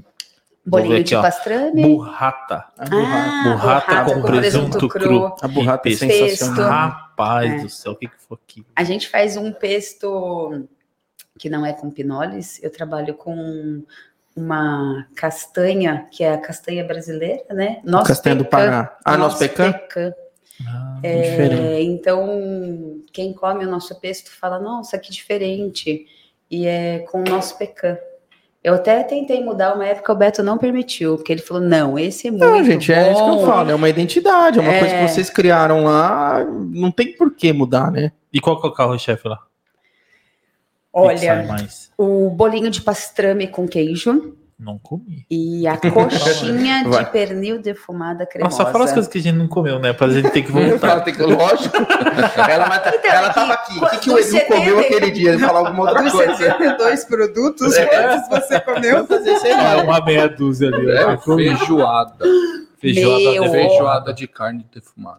Bolinho aqui, de ó. pastrame. burrata. A burrata, Ah, burrata com presunto cru. a burrata é Pesto. sensacional. Rapaz É. do céu, o que, que foi aquilo? A gente faz um pesto que não é com pinoles. Eu trabalho com uma castanha, que é a castanha brasileira, né? Nosso Castanha do pecan. Pará. Ah, nosso pecan? Ah, É, Diferente. então, quem come o nosso pesto fala, nossa, que diferente. E é com o nosso pecan. Eu até tentei mudar uma época, o Beto não permitiu, porque ele falou, não, esse é muito Não, gente, é isso que eu bom. falo. É uma identidade, é uma É. coisa que vocês criaram lá. Não tem por que mudar, né? E qual que é o carro-chefe lá? O que que sai Olha, mais? o bolinho de pastrame com queijo Não comi. e a coxinha de Vai. pernil defumada cremosa. Nossa, fala as coisas que a gente não comeu, né? Pra gente ter que Ela voltar. tem que- Lógico. Ela, vai tá- Então, ela aqui, tava aqui. O que, que o Edu comeu 70 aquele dia? Ele falou alguma outra Dos coisa. 72 produtos, quantos você comeu? fazer sei É uma meia dúzia ali. É feijoada. Feijoada Meu. de Feijoada de carne defumada.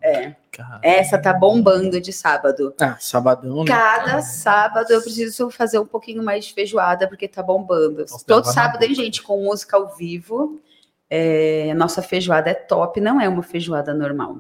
Cara, Essa tá bombando de sábado. Ah, sabadão, né? Cada sábado eu preciso fazer um pouquinho mais de feijoada, porque tá bombando. Nossa, Todo sábado tem boca. gente com música ao vivo. É, nossa feijoada é top, não é uma feijoada normal.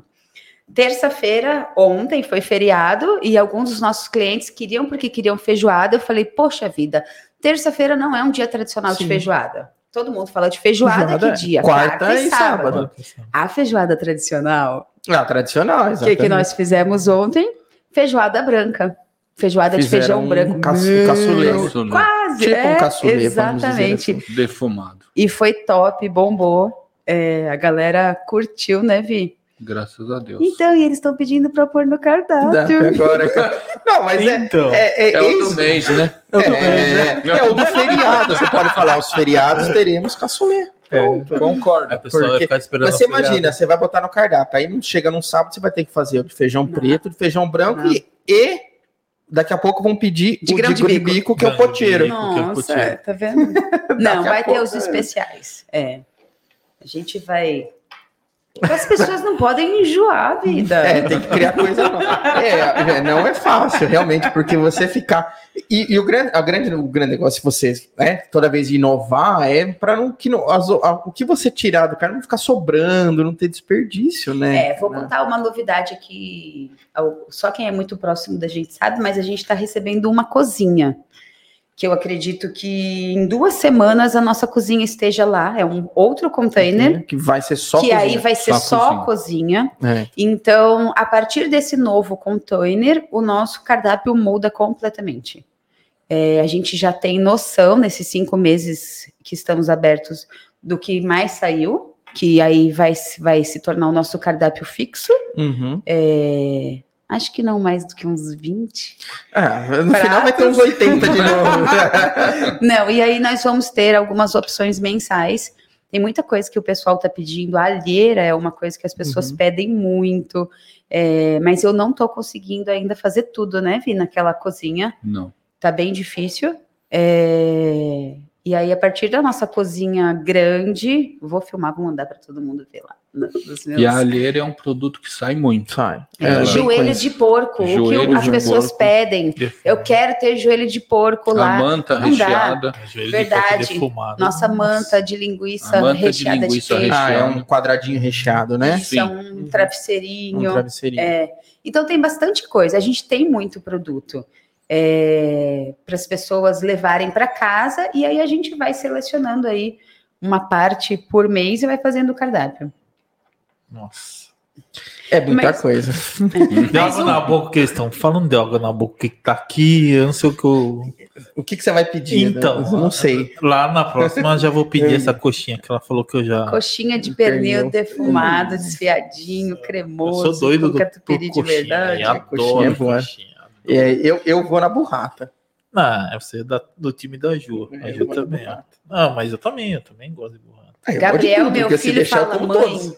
Terça-feira, ontem, foi feriado, e alguns dos nossos clientes queriam, porque queriam feijoada. Eu falei, poxa vida, terça-feira não é um dia tradicional de Sim. feijoada. Todo mundo fala de feijoada, Feijoada que dia? quarta e sábado. A feijoada tradicional Ah, tradicional, o que, exatamente. que nós fizemos ontem? Feijoada branca. Feijoada de Fizeram feijão um branco. Caçulê. Quase, Tipo é, um caçulê, vamos dizer Exatamente. assim. Defumado. E foi top, bombou. É, a galera curtiu, né, Vi? Graças a Deus. Então, e eles estão pedindo para pôr no Dá, cardápio. agora. Não, mas é. Então, É, é, É o esse- do mês, né? é, é o do feriado. Você pode falar, os feriados teremos caçulê. é, Concordo. a pessoa vai ficar esperando. Mas você feriado. imagina, você vai botar no cardápio, aí não chega num sábado, você vai ter que fazer o de feijão Não. preto, de feijão branco e, e daqui a pouco vão pedir De o grão de bico. bico, que é o poteiro. eu Nossa, é, tá vendo? Não, vai ter pouco, os é. especiais. É. A gente vai as pessoas não podem enjoar a vida. É, tem que criar coisa nova. É, é, não é fácil, realmente, porque você ficar. E, e o, grande, a grande, o grande negócio, você, né, toda vez inovar, é para não que não, as, a, o que você tirar do cara não ficar sobrando, não ter desperdício, né? É, vou contar uma novidade aqui. Só quem é muito próximo da gente sabe, mas a gente está recebendo uma cozinha que eu acredito que em duas semanas a nossa cozinha esteja lá. É um outro container. Que vai ser só que cozinha. aí vai ser só, só cozinha. cozinha. É. Então, a partir desse novo container, o nosso cardápio muda completamente. É, a gente já tem noção nesses cinco meses que estamos abertos do que mais saiu, que aí vai, vai se tornar o nosso cardápio fixo. Uhum. É, Acho que não mais do que uns 20. Ah, no pratos. final vai ter uns 80 de novo. não, e aí nós vamos ter algumas opções mensais. Tem muita coisa que o pessoal está pedindo. A alheira é uma coisa que as pessoas uhum. pedem muito. É, mas eu não estou conseguindo ainda fazer tudo, né, Vi, naquela cozinha. Não. Tá bem difícil. É, e aí, a partir da nossa cozinha grande, vou filmar, vou mandar para todo mundo ver lá. Meus... E a alheira é um produto que sai muito. Sai. É, é joelho de porco, joelho o que as pessoas porco. pedem. Eu quero ter joelho de porco lá. A manta Não recheada. Verdade. De Nossa manta de linguiça manta recheada de, linguiça de queijo. Ah, é um quadradinho recheado, né? Isso, é um travesseirinho. Um travesseirinho. É. Então tem bastante coisa. A gente tem muito produto é, para as pessoas levarem para casa e aí a gente vai selecionando aí uma parte por mês e vai fazendo o cardápio. Nossa. É muita Mas, coisa. É. De água na boca que eles estão falando de água na boca que tá aqui, eu não sei o que eu... O que, que você vai pedir? Né? Então, né? não sei. Lá na próxima já vou pedir essa coxinha que ela falou que eu já. Coxinha de pernil, defumado, desfiadinho, cremoso. Eu sou doido do catupiry de verdade. Eu adoro coxinha, coxinha. É, eu, eu vou na burrata. Ah, é você da, do time da Ju. A Ju também. Ah, mas eu também, eu também gosto de burrata. Ah, Gabriel, tudo, meu filho, fala, mãe, todos.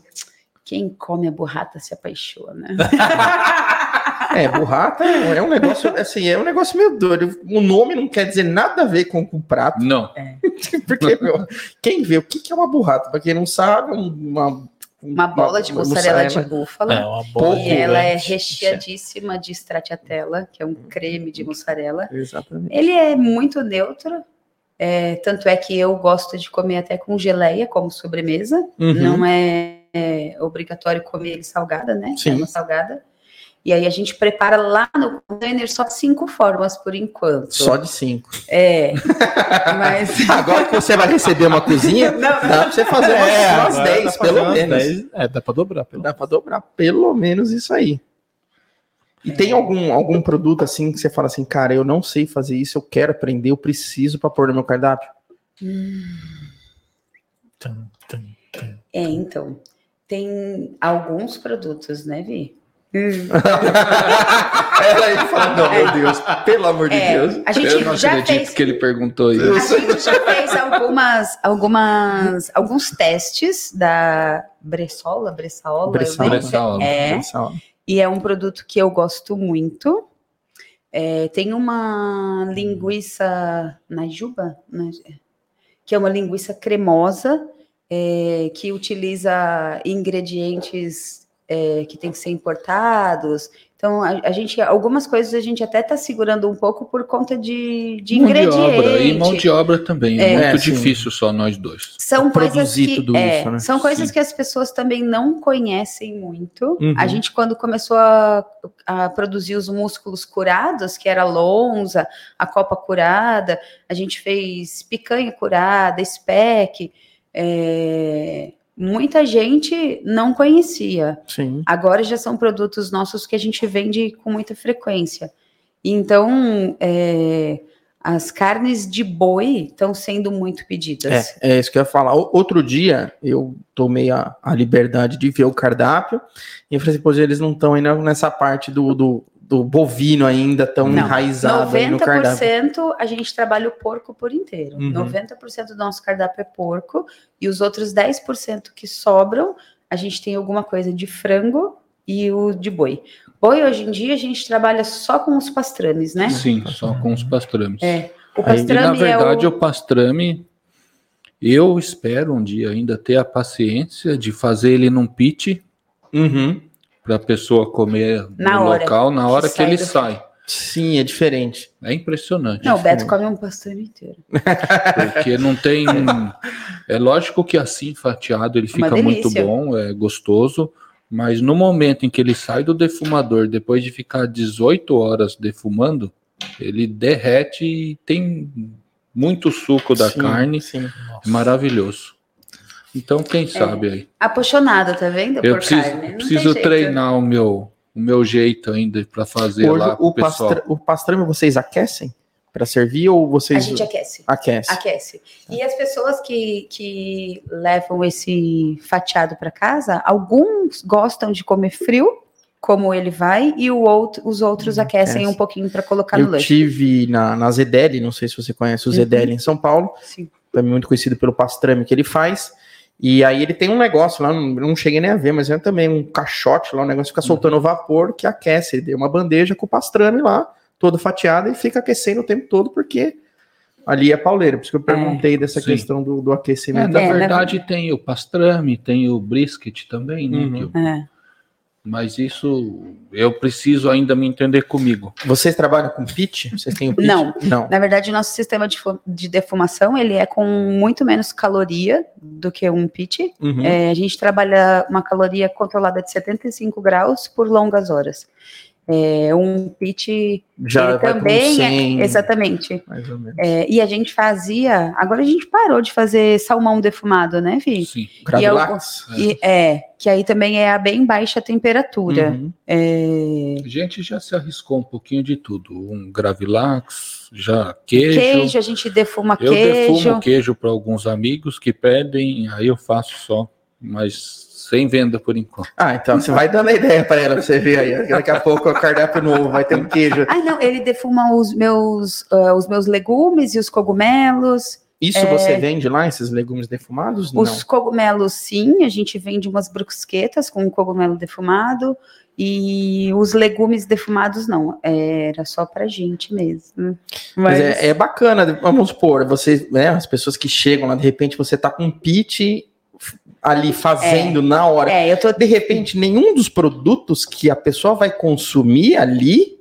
quem come a burrata se apaixona. é, burrata é um negócio, assim, é um negócio meio doido. O nome não quer dizer nada a ver com, o prato. Não. É. Porque, meu, quem vê, o que, que é uma burrata? Para quem não sabe, uma uma bola de mussarela, mussarela de búfala. É, uma bola e ela é recheadíssima de stracciatella, que é um creme de mussarela. Exatamente. Ele é muito neutro, é, tanto é que eu gosto de comer até com geleia como sobremesa. Uhum. Não é, é, obrigatório comer ele salgada, né? Sim. É uma salgada. E aí a gente prepara lá no container só cinco formas por enquanto. Só de cinco. É. Mas... Agora que você vai receber uma cozinha, não, dá para você fazer umas, é, umas dez, pelo menos. 10, é, dá para dobrar. Pelo dá para dobrar pelo menos isso aí. E é. tem algum, algum produto assim que você fala assim, cara, eu não sei fazer isso, eu quero aprender, eu preciso para pôr no meu cardápio? Hum. É, então. Tem alguns produtos, né, Vi? Ela aí falando, meu Deus, pelo amor de é, Deus. A gente eu não já acredito fez, que ele perguntou isso. A gente já fez algumas, algumas, alguns testes da Bressola, Bressaola, Bressaola. Bressaola. É, Bressaola. e é um produto que eu gosto muito. É, tem uma linguiça najuba, né, que é uma linguiça cremosa, é, que utiliza ingredientes é, que tem que ser importados. Então, a, a, gente, algumas coisas a gente até está segurando um pouco por conta de, de mão ingrediente. De obra, e mão de obra também, é, é muito difícil só nós dois. São coisas que, tudo é, isso, né? São coisas Sim. que as pessoas também não conhecem muito. Uhum. A gente, quando começou a, a, produzir os músculos curados, que era a lonza, a copa curada, a gente fez picanha curada, spec, é, muita gente não conhecia. Sim. Agora já são produtos nossos que a gente vende com muita frequência. Então, é, as carnes de boi estão sendo muito pedidas. É, é isso que eu ia falar. Outro dia eu tomei a, a liberdade de ver o cardápio e eu falei assim, pois eles não estão ainda nessa parte do, do do bovino ainda tão Não, enraizado 90% no cardápio. a gente trabalha o porco por inteiro. Uhum. 90% do nosso cardápio é porco e os outros 10% que sobram, a gente tem alguma coisa de frango e o de boi. Boi, hoje em dia, a gente trabalha só com os pastrames, né? Sim, só com os pastrames. É. O pastrame Aí, na verdade, é o... o pastrame Eu espero um dia ainda ter a paciência de fazer ele num pit Uhum. Para a pessoa comer Na no hora local na hora que que, ele sai do- sai. Sim, é diferente. É impressionante. Não, o Beto come um pastrame inteiro. Porque não tem. É lógico que assim fatiado ele fica muito bom, é gostoso, mas no momento em que ele sai do defumador, depois de ficar 18 horas defumando, ele derrete e tem muito suco da Sim, carne, Sim. maravilhoso. Então, quem sabe aí? Apaixonada, tá vendo? Eu por preciso, carne. Não preciso treinar o meu, o meu jeito ainda para fazer Hoje, lá o, pessoal. pastra, o pastrame vocês aquecem para servir ou A vocês gente aquece. aquecem? Aquece. E as pessoas que, que levam esse fatiado para casa, alguns gostam de comer frio, como ele vai, e o outro, os outros Hum, aquecem aquece. um pouquinho para colocar no Eu lanche. tive na, na Zedeli, não sei se você conhece o Uhum. Zedeli em São Paulo, Sim. também muito conhecido pelo pastrame que ele faz. E aí ele tem um negócio lá, não, não cheguei nem a ver, mas é também um caixote lá, um negócio que fica soltando vapor que aquece. Ele tem uma bandeja com o pastrame lá, todo fatiado, e fica aquecendo o tempo todo, porque ali é pauleira. Por isso que eu perguntei dessa sim. questão do, do É, aquecimento. na É, na verdade, tem o pastrame, tem o brisket também, né? Uhum. que eu- É. Mas isso eu preciso ainda me entender comigo. Vocês trabalham com pit? Vocês têm o pit? Não. Não. Na verdade, o nosso sistema de, de defumação ele é com muito menos caloria do que um pit. Uhum. É, a gente trabalha uma caloria controlada de 75 graus por longas horas. É, um pit Já também um 100, é, exatamente. mais ou menos. É, e a gente fazia, agora a gente parou de fazer salmão defumado, né, Vi? Sim. Gravilax? E é, que aí também é a bem baixa temperatura. Uhum. É, A gente já se arriscou um pouquinho de tudo. Um Gravilax, já queijo. queijo, a gente defuma eu queijo. defumo queijo para alguns amigos que pedem, aí eu faço só, mas sem venda por enquanto. Ah, então você vai dando a ideia para ela, pra você ver aí. Daqui a pouco o cardápio novo vai ter um queijo. Ah, não, ele defuma os meus, ah, os meus legumes e os cogumelos. Isso você vende lá, esses legumes defumados? É. Os cogumelos, sim, a gente vende umas brusquetas com cogumelo defumado. E os legumes defumados, não. Era só pra gente mesmo. não. Mas, Mas é, é bacana, vamos supor, vocês, né, as pessoas que chegam lá, de repente você tá com um pitch ali fazendo na hora. é, eu tô. De repente, nenhum dos produtos que a pessoa vai consumir ali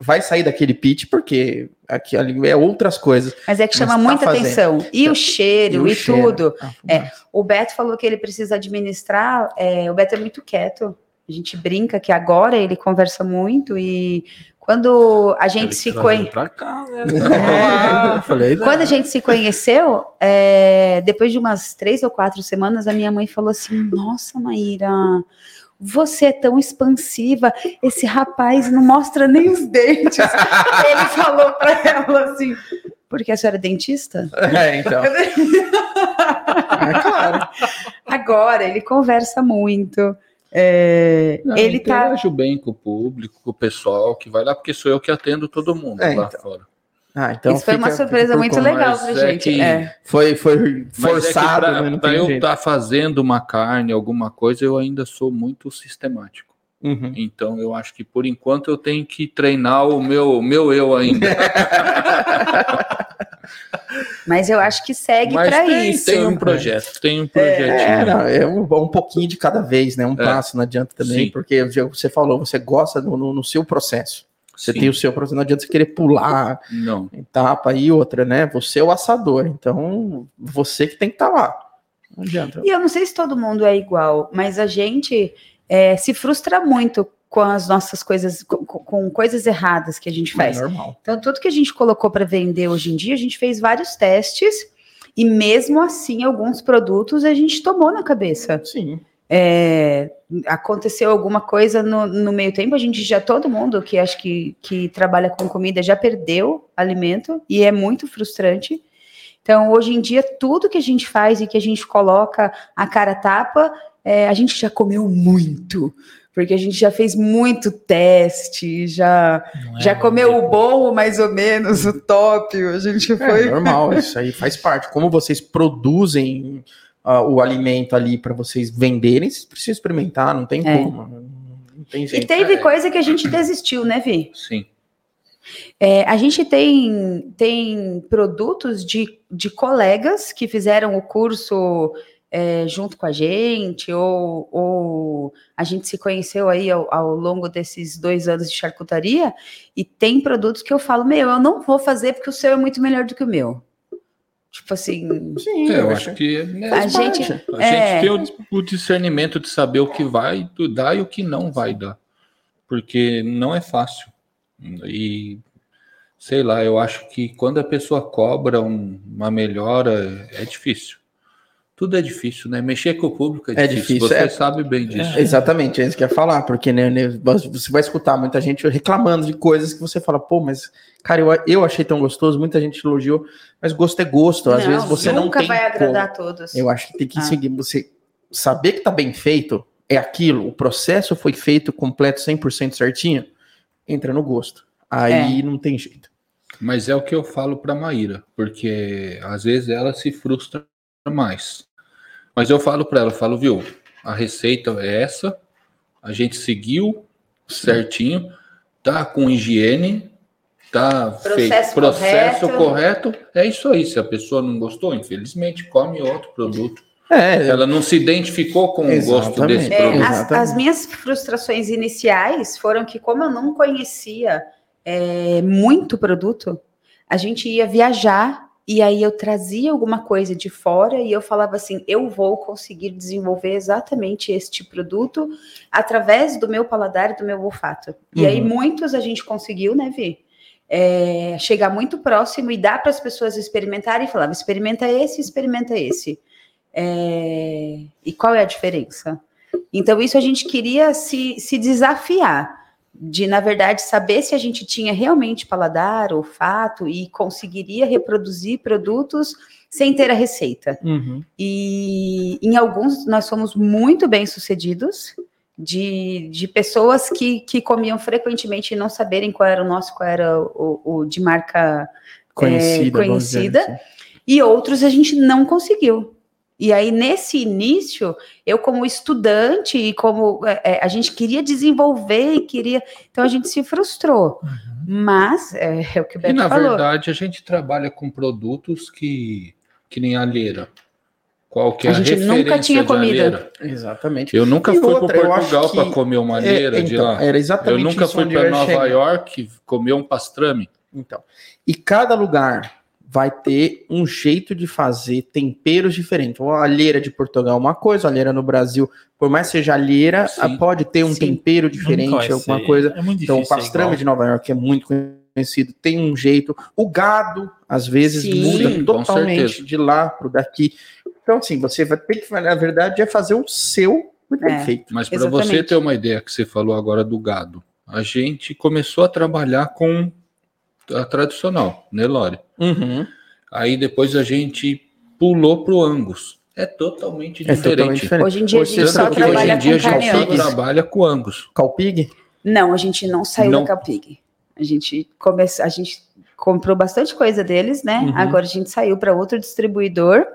vai sair daquele pitch, porque aqui ali é outras coisas. Mas é que chama tá muita fazendo. atenção. E o cheiro, e, o cheiro. tudo. Ah, É. O Beto falou que ele precisa administrar. é, o Beto é muito quieto. A gente brinca que agora ele conversa muito e quando a gente se conhece. Pra cá, né? É, eu falei, Quando a gente se conheceu, é, depois de umas três ou quatro semanas, a minha mãe falou assim: Nossa, Maíra, você é tão expansiva, esse rapaz não mostra nem os dentes. Ele falou para ela assim: Porque a senhora é dentista? É, então. É claro. Agora ele conversa muito. É, Não, ele tá. interajo bem com o público, com o pessoal que vai lá, porque sou eu que atendo todo mundo É, lá então. fora. Ah, então Isso foi uma surpresa muito conta. legal pra é gente. é. Foi, foi Mas forçado, é pra, eu estar fazendo uma carne, alguma coisa, eu ainda sou muito sistemático. Uhum. Então eu acho que por enquanto eu tenho que treinar o meu, meu eu ainda. Mas eu acho que segue para isso. tem um projeto, tem um projetinho. É, não, é um, um pouquinho de cada vez, né? Um É. passo, não adianta também, Sim. porque você falou, você gosta no, no- no seu processo. Você Sim. tem o seu processo, não adianta você querer pular Não. etapa e outra, né? Você é o assador, então você que tem que estar lá. Não adianta. E eu não sei se todo mundo é igual, mas a gente é, se frustra muito com as nossas coisas, com, com coisas erradas que a gente É faz. normal. Então, tudo que a gente colocou para vender hoje em dia, a gente fez vários testes e mesmo assim, alguns produtos a gente tomou na cabeça. Sim. É, aconteceu alguma coisa no, no meio tempo, a gente já, todo mundo que acho que, que trabalha com comida já perdeu alimento e é muito frustrante. Então, hoje em dia, tudo que a gente faz e que a gente coloca a cara tapa, é, a gente já comeu muito, porque a gente já fez muito teste, já, é já comeu o bom, mais ou menos, o top, a gente É foi... normal, isso aí faz parte. Como vocês produzem ah, o alimento ali para vocês venderem, vocês precisam experimentar, não tem É. como. Não tem E jeito. teve É. coisa que a gente desistiu, né, Vi? Sim. É, a gente tem, tem produtos de, de colegas que fizeram o curso é, junto com a gente, ou, ou a gente se conheceu aí ao, ao, longo desses dois anos de charcutaria, e tem produtos que eu falo, meu, eu não vou fazer porque o seu é muito melhor do que o meu. Tipo assim. Sim, é, eu acho que é a gente, a é... gente tem o, o, discernimento de saber o que vai dar e o que não vai dar. Porque não é fácil. E sei lá, eu acho que quando a pessoa cobra um, uma melhora, é difícil. Tudo é difícil, né? Mexer com o público é, é difícil. difícil. Você é, sabe bem disso. É, exatamente, é isso que eu ia falar, porque né, né você vai escutar muita gente reclamando de coisas que você fala, pô, mas, cara, eu, eu achei tão gostoso, muita gente elogiou, mas gosto é gosto. Às não, vezes você não tem. Nunca vai agradar como. todos. Eu acho que tem que ah. seguir, você saber que tá bem feito é aquilo, o processo foi feito completo 100% certinho, entra no gosto. Aí é. não tem jeito. Mas é o que eu falo para Maíra, porque às vezes ela se frustra mais. Mas eu falo para ela, falo, viu, a receita é essa, a gente seguiu certinho, tá com higiene, tá processo feito processo correto. correto. É isso aí. Se a pessoa não gostou, infelizmente, come outro produto. É, ela não se identificou com o gosto desse é, produto. As, as, minhas frustrações iniciais foram que, como eu não conhecia é, muito produto, a gente ia viajar e aí eu trazia alguma coisa de fora e eu falava assim: eu vou conseguir desenvolver exatamente este produto através do meu paladar e do meu olfato. E uhum. aí muitos a gente conseguiu, né, Vi? É, chegar muito próximo e dar para as pessoas experimentarem e falava: experimenta esse, experimenta esse. É, e qual é a diferença? Então, isso a gente queria se, se desafiar de, na verdade, saber se a gente tinha realmente paladar, olfato e conseguiria reproduzir produtos sem ter a receita. Uhum. E em alguns nós fomos muito bem sucedidos. De, de pessoas que, que comiam frequentemente e não saberem qual era o nosso, qual era o, o de marca conhecida, é, conhecida e outros a gente não conseguiu. E aí, nesse início, eu, como estudante, e como é, é, a gente queria desenvolver e queria. Então, a gente se frustrou. Uhum. Mas, é, é, o que o Beto e, na falou. verdade, a gente trabalha com produtos que, que nem alheira. Qual que é a, gente nunca tinha comido. Exatamente. Eu nunca e fui para Portugal para comer uma alheira é, então, de lá. Era exatamente eu nunca fui para Nova. York comer um pastrame. Então, e cada lugar vai ter um jeito de fazer temperos diferentes. A alheira de Portugal é uma coisa, a alheira no Brasil, por mais seja alheira, sim, pode ter um sim. tempero diferente, alguma ser. coisa. É então, o pastrame de Nova York é muito conhecido, tem um jeito. O gado, às vezes, sim, muda totalmente de lá para daqui. Então, assim, você vai ter que, na verdade, é fazer o seu perfeito. É, Mas para você ter uma ideia que você falou agora do gado, a gente começou a trabalhar com a tradicional, Nelore. Uhum. Aí depois a gente pulou pro Angus. É totalmente é diferente. Totalmente diferente. Hoje em dia Você a gente só trabalha hoje em dia a gente só trabalha com Angus. Calpig? Não, a gente não saiu não. da Calpig. A gente começou, a gente comprou bastante coisa deles, né? Uhum. Agora a gente saiu para outro distribuidor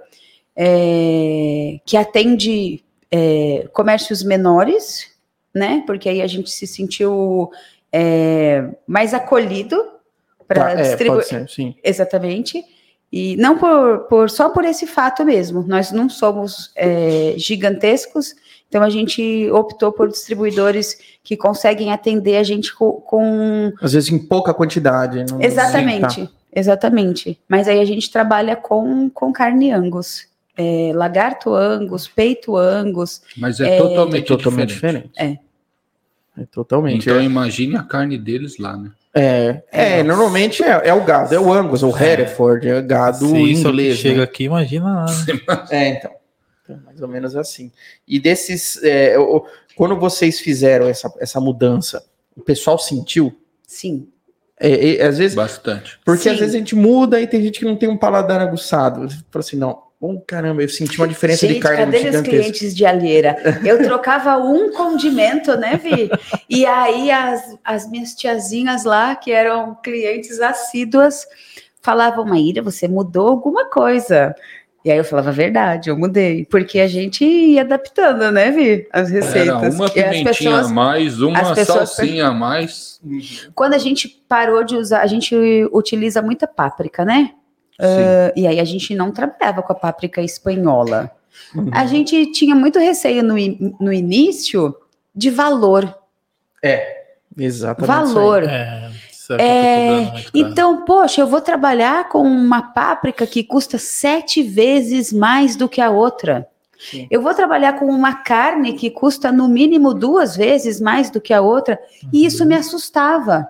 é, que atende é, comércios menores, né? Porque aí a gente se sentiu é, mais acolhido para tá, distribuir. É, sim. Exatamente. E não por, por, só por esse fato mesmo. Nós não somos é, gigantescos, então a gente optou por distribuidores que conseguem atender a gente com, com... às vezes em pouca quantidade. Não... Exatamente, sim, tá. exatamente. Mas aí a gente trabalha com, com carne angus. É, lagarto angus, peito angus. Mas é, é totalmente, totalmente diferente. diferente. É. é totalmente. Então imagine a carne deles lá, né? É, é, normalmente é, é, o gado, é o Angus, o é. Hereford, é gado Sim, inglês. chega né? aqui, imagina. É, então, então. Mais ou menos assim. E desses. É, quando vocês fizeram essa, essa mudança, o pessoal sentiu? Sim. É, é, às vezes. Bastante. Porque Sim. às vezes a gente muda e tem gente que não tem um paladar aguçado. Fala assim, não, Bom, caramba, eu senti uma diferença Gente, de carne cadê meus clientes de alheira? Eu trocava um condimento, né, Vi? E aí as, as minhas tiazinhas lá, que eram clientes assíduas, falavam, Maíra, você mudou alguma coisa. E aí eu falava, verdade, eu mudei. Porque a gente ia adaptando, né, Vi? As receitas. Era uma pimentinha pessoas, a mais, uma salsinha a mais. Quando a gente parou de usar, a gente utiliza muita páprica, né? Uh, e aí a gente não trabalhava com a páprica espanhola. Uhum. A gente tinha muito receio no, no início de valor. É, exatamente. Valor. É. É, então, poxa, eu vou trabalhar com uma páprica que custa sete vezes mais do que a outra. Sim. Eu vou trabalhar com uma carne que custa no mínimo duas vezes mais do que a outra, uhum. e isso me assustava.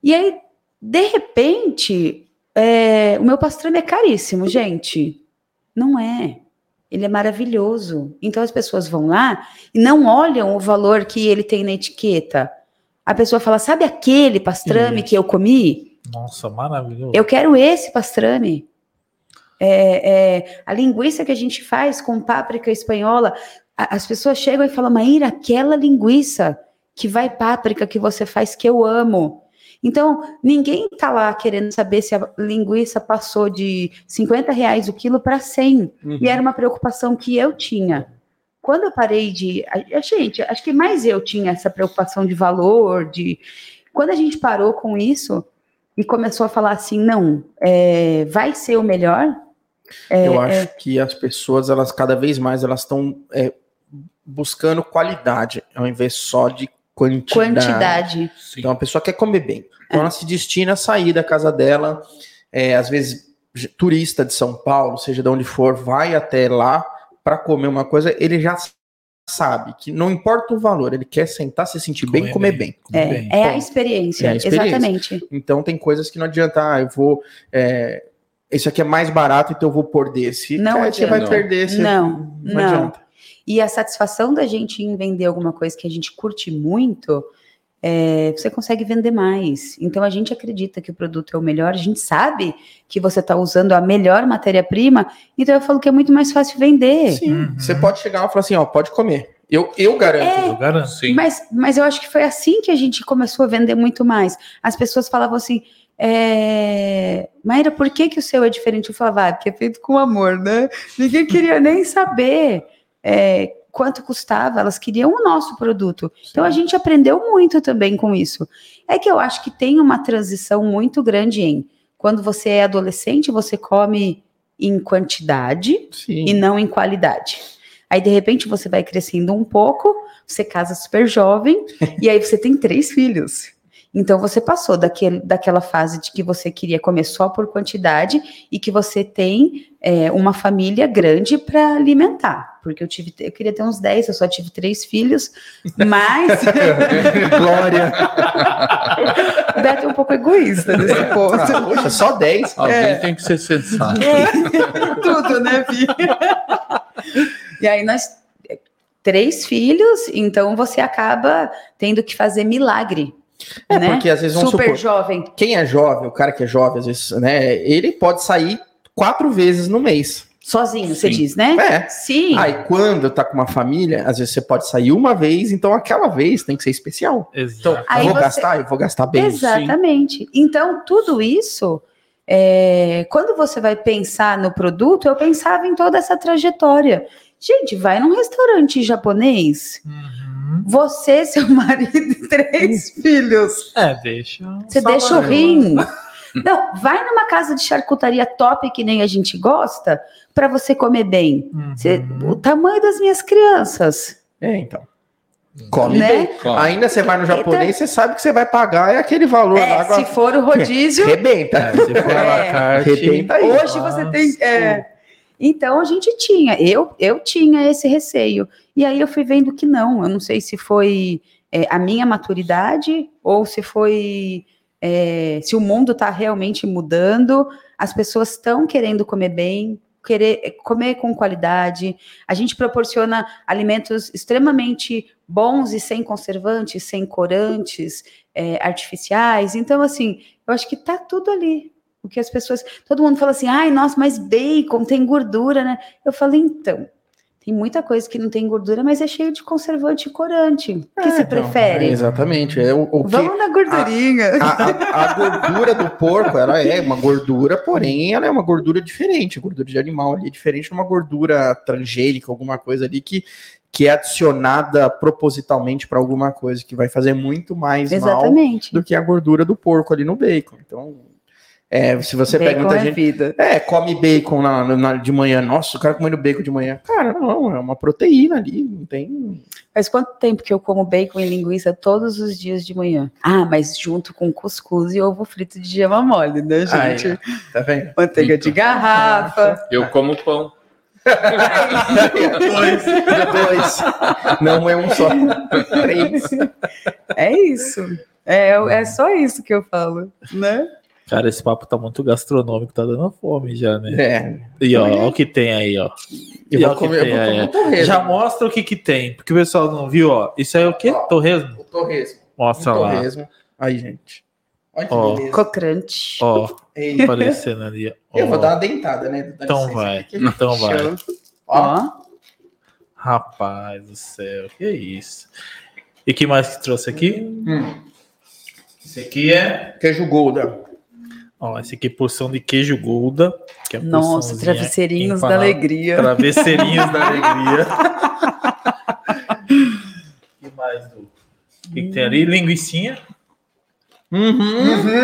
E aí, de repente, é, o meu pastrame é caríssimo, gente. Não é. Ele é maravilhoso. Então as pessoas vão lá e não olham o valor que ele tem na etiqueta. A pessoa fala: sabe aquele pastrame Isso. que eu comi? Nossa, maravilhoso. Eu quero esse pastrame. É, é, a linguiça que a gente faz com páprica espanhola, a, as pessoas chegam e falam: Maíra, aquela linguiça que vai páprica que você faz que eu amo. Então, ninguém está lá querendo saber se a linguiça passou de 50 reais o quilo para 100. Uhum. E era uma preocupação que eu tinha. Quando eu parei de. A, gente, acho que mais eu tinha essa preocupação de valor, de. Quando a gente parou com isso e começou a falar assim, não, é, vai ser o melhor. É, eu acho é... que as pessoas, elas cada vez mais, elas estão é, buscando qualidade, ao invés só de quantidade. Quantidade. Então a pessoa quer comer bem. Então ela se destina a sair da casa dela, é, às vezes turista de São Paulo, seja de onde for, vai até lá para comer uma coisa, ele já sabe que não importa o valor, ele quer sentar, se sentir comer bem, comer bem. bem. É, bem. é, a experiência, é, a experiência, exatamente. Então tem coisas que não adianta, ah, eu vou. É, esse aqui é mais barato, então eu vou pôr desse. Não, Cara, você vai perder. Você não, não, não. Adianta. E a satisfação da gente em vender alguma coisa que a gente curte muito, é, você consegue vender mais. Então a gente acredita que o produto é o melhor, a gente sabe que você está usando a melhor matéria-prima, então eu falo que é muito mais fácil vender. Sim, uhum. você pode chegar e falar assim, ó, pode comer. Eu, eu garanto. É, eu garanto, sim. Mas, mas eu acho que foi assim que a gente começou a vender muito mais. As pessoas falavam assim, é... Maíra, por que, que o seu é diferente? Eu falava, ah, porque é feito com amor, né? Ninguém queria nem saber é, quanto custava, elas queriam o nosso produto. Sim. Então a gente aprendeu muito também com isso. É que eu acho que tem uma transição muito grande em quando você é adolescente, você come em quantidade Sim. e não em qualidade. Aí de repente você vai crescendo um pouco, você casa super jovem e aí você tem três filhos. Então você passou daquele, daquela fase de que você queria comer só por quantidade e que você tem é, uma família grande para alimentar. Porque eu tive, eu queria ter uns 10, eu só tive três filhos, mas. Glória! o Beto é um pouco egoísta nesse ah, ponto. Ah, poxa, só 10? Alguém é. tem que ser sensato. Tudo, né, Vi? e aí nós. Três filhos, então você acaba tendo que fazer milagre é, né? porque às vezes vamos Super supor, jovem. Quem é jovem, o cara que é jovem, às vezes, né? Ele pode sair quatro vezes no mês. Sozinho, você diz, né? É. Sim. Aí quando tá com uma família, às vezes você pode sair uma vez, então aquela vez tem que ser especial. Exato. Então, Aí eu vou você... gastar, eu vou gastar bem. Exatamente. Sim. Então, tudo isso, é... quando você vai pensar no produto, eu pensava em toda essa trajetória. Gente, vai num restaurante japonês. Uhum você, seu marido e três filhos. É, deixa. Você deixa o rim. Não, vai numa casa de charcutaria top que nem a gente gosta para você comer bem. Uhum. Você, o tamanho das minhas crianças. É, então. Come né? bem. Ainda você vai no japonês, então, você sabe que você vai pagar é aquele valor. É, lá, se for o rodízio. Rebenta. É, se for é, rebenta aí. Hoje você tem. É, então a gente tinha, eu, eu tinha esse receio. E aí eu fui vendo que não, eu não sei se foi é, a minha maturidade ou se foi. É, se o mundo está realmente mudando, as pessoas estão querendo comer bem, querer comer com qualidade. A gente proporciona alimentos extremamente bons e sem conservantes, sem corantes é, artificiais. Então, assim, eu acho que tá tudo ali. O que as pessoas. Todo mundo fala assim, ai, nossa, mas bacon tem gordura, né? Eu falei, então, Tem muita coisa que não tem gordura, mas é cheio de conservante e corante. O que é, você prefere? é, exatamente. É o, o Vamos que, na gordurinha. a, a, a, gordura do porco, ela é uma gordura, porém, ela é uma gordura diferente. A gordura de animal ali é diferente de uma gordura transgênica, alguma coisa ali que, que é adicionada propositalmente para alguma coisa, que vai fazer muito mais Exatamente. mal do que a gordura do porco ali no bacon. Então, é, se você bacon pega muita é gente. vida. É, come bacon na, na- de manhã. Nossa, o cara comendo bacon de manhã. Cara, não, é uma proteína ali, não tem. Faz quanto tempo que eu como bacon e linguiça todos os dias de manhã? Ah, mas junto com cuscuz e ovo frito de gema mole, né, gente? Tá vendo? Manteiga de garrafa. Eu como pão. dois. dois. Não é um só. Três. É isso. É, é só isso que eu falo, né? Cara, esse papo tá muito gastronômico, tá dando fome já, né? É. E ó, ó o que tem aí, ó. Eu E vou comer, eu vou comer ó. o torresmo. Já mostra o que que tem, porque o pessoal não viu, ó. Isso aí é o quê? Ó. Torresmo? O torresmo. Mostra o lá. torresmo. Aí, gente. Olha que Ó. beleza. Ó, Ei, aparecendo ali. ó. Eu vou dar uma dentada, né? Dá Então vai, aqui. então vai. Ó, Rapaz do céu, que isso. E que mais que trouxe aqui? hum, Esse aqui é. queijo Golda. Ó, esse aqui é porção de queijo Gouda. Que é nossa, travesseirinhos da empanada. alegria. Travesseirinhos da alegria. que mais, Du? O que, que tem ali? Linguicinha. Uhum.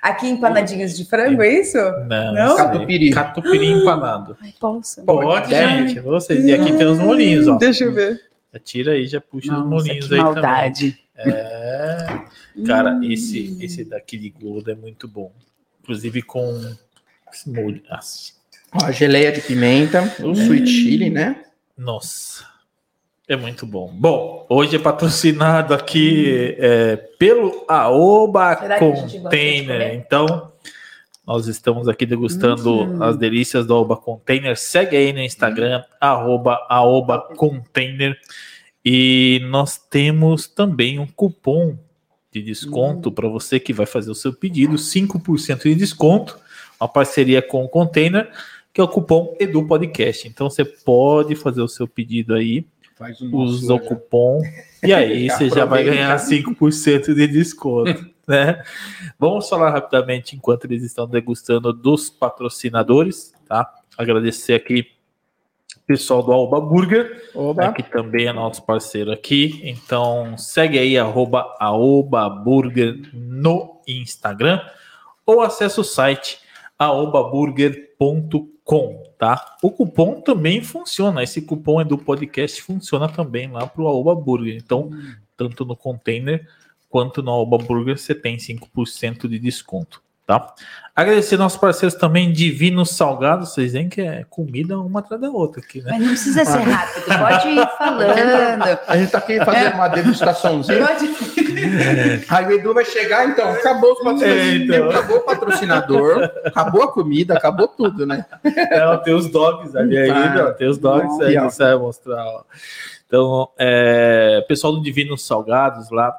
Aqui empanadinhos de frango, é isso? Não, Não? Catupiry. Catupiry empanado. Ai, posso. Pode, gente. Vocês. E aqui tem os molinhos, ó. Deixa eu ver. Já tira aí, já puxa os Nossa, molinhos que aí maldade. também. É. Cara, Hum. esse, esse daqui de Gouda é muito bom. Inclusive com molho. Ó, a geleia de pimenta, o sweet chili, né? Nossa. É muito bom. Bom, hoje é patrocinado aqui é, pelo Aoba Container. Então, nós estamos aqui degustando Hum. as delícias do Aoba Container. Segue aí no Instagram, arroba Aoba Container. E nós temos também um cupom de desconto para você que vai fazer o seu pedido, 5% de desconto, uma parceria com o Container, que é o cupom Edu Podcast. Então você pode fazer o seu pedido aí, o usa o cupom e aí você já vai ganhar 5% de desconto, né? Vamos falar rapidamente enquanto eles estão degustando dos patrocinadores, tá? Agradecer aqui pessoal do Alba Burger, Oba. que também é nosso parceiro aqui. Então segue aí arroba Aoba Burger no Instagram ou acesse o site aobaburger.com, tá? O cupom também funciona. Esse cupom é do podcast, funciona também lá para o Aoba Burger. Então, tanto no container quanto no Aoba Burger você tem 5% de desconto, tá? Agradecer nossos parceiros também, Divino Salgado. Vocês veem que é comida uma atrás da outra aqui, né? Mas não precisa ser rápido, pode ir falando. A gente tá aqui fazendo uma degustaçãozinha. Pode... Aí o Edu vai chegar, então, acabou os patrocinadores. É, então. Acabou o patrocinador, acabou a comida, acabou tudo, né? É, tem os dogs ali ainda, Ah, tem os dogs bom. aí você vai mostrar. Ó. Então, é, pessoal do Divino Salgados lá,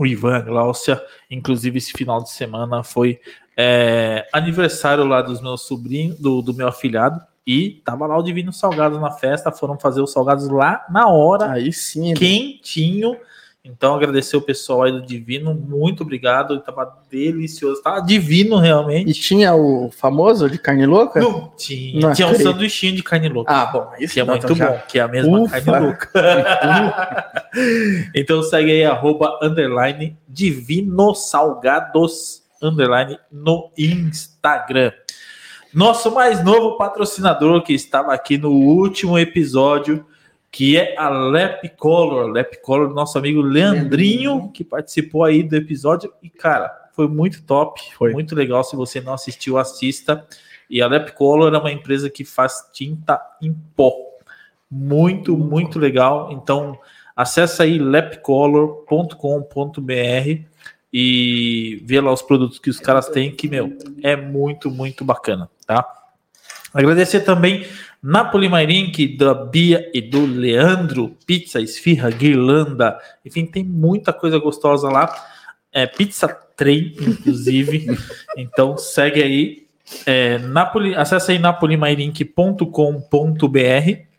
o Ivan, Glaucia, inclusive esse final de semana foi é, aniversário lá dos meus sobrinhos, do, do meu afilhado, e tava lá o Divino Salgado na festa, foram fazer os salgados lá na hora, Aí sim. quentinho. Então, agradecer o pessoal aí do Divino, muito obrigado, tava delicioso, tava divino realmente. E tinha o famoso de carne louca? Não tinha. Não tinha um sanduichinho de carne louca. Ah, bom, isso que é não, muito então já- bom, que é a mesma Ufa. carne louca. então segue aí, arroba, underline, Divino Salgados, underline, no Instagram. Nosso mais novo patrocinador que estava aqui no último episódio, que é a Lep Color. Lep Color, nosso amigo Leandrinho, Leandrinho. que participou aí do episódio. E, cara, foi muito top, Foi. muito legal. Se você não assistiu, assista. E a Lep Color é uma empresa que faz tinta em pó. Muito, muito legal. Então, acessa aí lepcolor.com.br e vê lá os produtos que os caras têm, que, meu, é muito, muito bacana, tá? Agradecer também Napoli Mairink, da Bia e do Leandro, pizza, esfirra, guirlanda, enfim, tem muita coisa gostosa lá. É pizza trem, inclusive. então segue aí É, Napoli, acesse aí napolimairink.com.br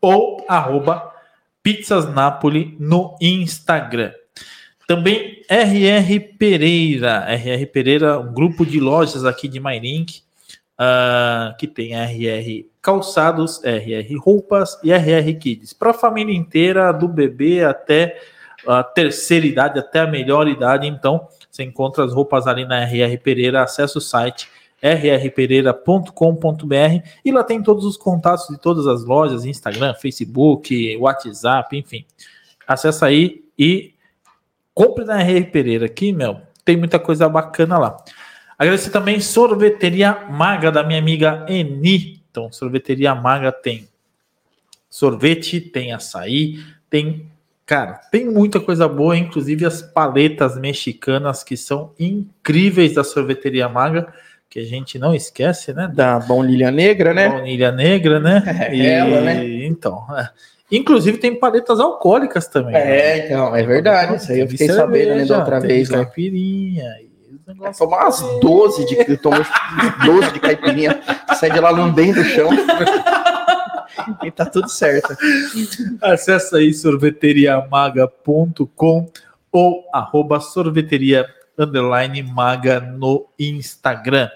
ou arroba pizzasnapoli no Instagram. Também RR Pereira. RR Pereira, um grupo de lojas aqui de Mairink, uh, que tem RR Calçados, RR Roupas e RR Kids. Para a família inteira, do bebê até a terceira idade, até a melhor idade. Então, você encontra as roupas ali na RR Pereira. Acesse o site rrpereira.com.br e lá tem todos os contatos de todas as lojas, Instagram, Facebook, WhatsApp, enfim. Acesse aí e compre na RR Pereira aqui, meu, tem muita coisa bacana lá. Agradecer também Sorveteria Maga da minha amiga Eni. Então, Sorveteria Maga tem sorvete, tem açaí, tem Cara, tem muita coisa boa, inclusive as paletas mexicanas que são incríveis da sorveteria Maga que a gente não esquece, né? Da baunilha negra, né? Baunilha negra, né? É, e, ela, né? Então, é. inclusive tem paletas alcoólicas também. É, né? então, é verdade. Isso aí eu fiquei cerveja, sabendo né, da outra vez, né? Caipirinha. É, tomar umas 12 de, tomar 12 de caipirinha, sai de lá lambendo o chão. e tá tudo certo. Acesse aí sorveteriamaga.com ou arroba sorveteria underline maga no Instagram.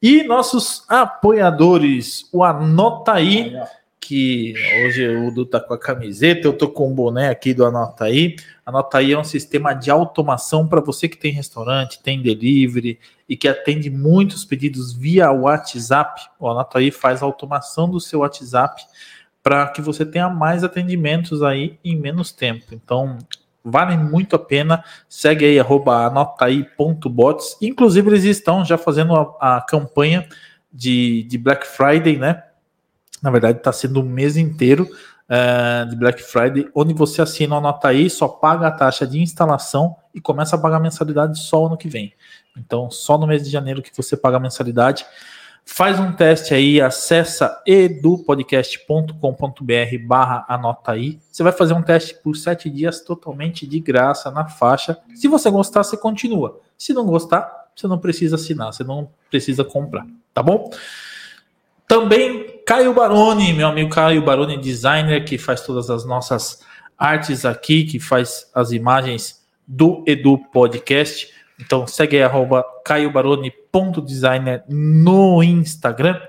E nossos apoiadores, o Anota aí, que hoje o Udo tá com a camiseta, eu tô com o boné aqui do Anota aí. Anota aí é um sistema de automação para você que tem restaurante, tem delivery e que atende muitos pedidos via WhatsApp. O Anota aí faz a automação do seu WhatsApp para que você tenha mais atendimentos aí em menos tempo. Então, vale muito a pena. Segue aí, anotaí.bots. Inclusive, eles estão já fazendo a, a campanha de, de, Black Friday, né? Na verdade, está sendo o mês inteiro uh, de Black Friday, onde você assina o Anotaí, só paga a taxa de instalação e começa a pagar mensalidade só ano que vem. Então, só no mês de janeiro que você paga a mensalidade. Faz um teste aí, acessa edupodcast.com.br barra anota aí. Você vai fazer um teste por sete dias totalmente de graça na faixa. Se você gostar, você continua. Se não gostar, você não precisa assinar, você não precisa comprar, tá bom? Também Caio Baroni, meu amigo Caio Baroni, designer que faz todas as nossas artes aqui, que faz as imagens do Edu Podcast. Então segue aí, caiobaroni.designer no Instagram.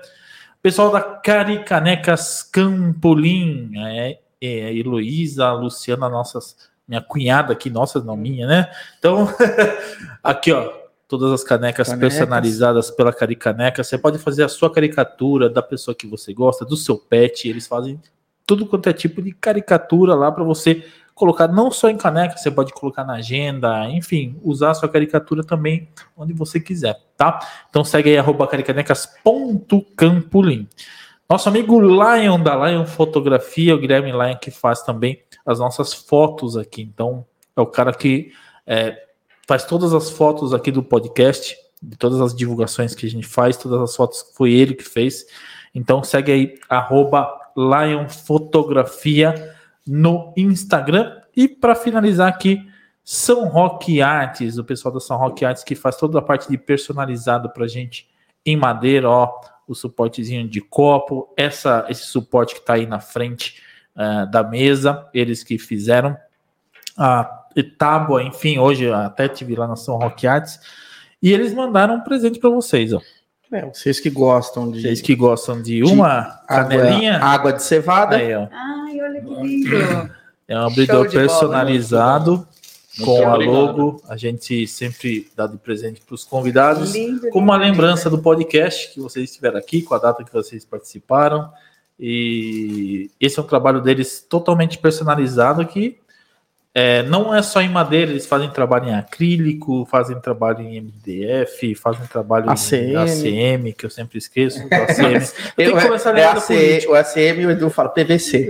Pessoal da Caricanecas Campolim, é, é, a Heloísa, a Luciana, nossas, minha cunhada aqui, nossa, não minha, né? Então, aqui ó, todas as canecas, canecas, personalizadas pela Caricaneca. Você pode fazer a sua caricatura da pessoa que você gosta, do seu pet. Eles fazem tudo quanto é tipo de caricatura lá para você colocar não só em caneca, você pode colocar na agenda, enfim, usar a sua caricatura também onde você quiser, tá? Então segue aí, arroba caricanecas.campolim. Nosso amigo Lion, da Lion Fotografia, o Guilherme Lion, que faz também as nossas fotos aqui. Então, é o cara que é, faz todas as fotos aqui do podcast, de todas as divulgações que a gente faz, todas as fotos foi ele que fez. Então, segue aí, arroba Lion Fotografia no Instagram. E para finalizar aqui, São Roque Artes, o pessoal da São Roque Artes que faz toda a parte de personalizado para gente em madeira, ó, o suportezinho de copo, essa, esse suporte que está aí na frente uh, da mesa, eles que fizeram a tábua, enfim, hoje até tive lá na São Roque Artes, e eles mandaram um presente para vocês, ó. É, vocês que gostam de. Vocês que gostam de uma de canelinha. Água, água, de cevada. Aí, ó. Ai, olha que lindo. É um abridor personalizado bola, né? com a logo. A gente sempre dá de presente para os convidados. Lindo, como uma lembrança do podcast que vocês estiveram aqui, com a data que vocês participaram. E esse é um trabalho deles totalmente personalizado que é, não é só em madeira, eles fazem trabalho em acrílico, fazem trabalho em MDF, fazem trabalho ACM. em ACM, que eu sempre esqueço. ACM. Eu, eu começar a é AC, o ACM o Edu fala PVC.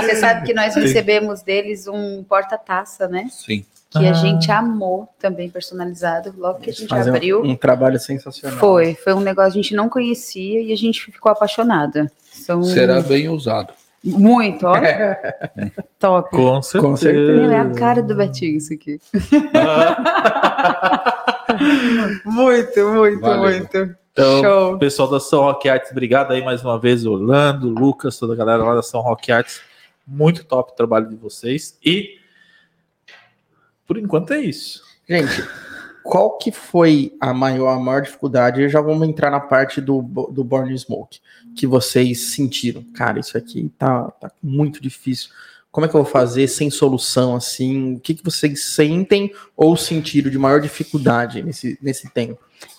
Você sabe que nós recebemos deles um porta-taça, né? Sim. Que ah. a gente amou também personalizado, logo que a gente abriu. Um, um trabalho sensacional. Foi, foi um negócio que a gente não conhecia e a gente ficou apaixonada. São... Será bem usado. Muito, ó. Top. Com certeza. Com certeza. É a cara do Betinho isso aqui. muito, muito, Valeu. muito. Então, Show. pessoal da São Rock Arts, obrigado aí mais uma vez, Orlando, Lucas, toda a galera lá da São Rock Arts. Muito top o trabalho de vocês. E por enquanto é isso. Gente, qual que foi a maior, a maior dificuldade? Já vamos entrar na parte do, do Born Smoke, que vocês sentiram. Cara, isso aqui tá, tá muito difícil. Como é que eu vou fazer sem solução assim? O que, que vocês sentem ou sentiram de maior dificuldade nesse, nesse tempo?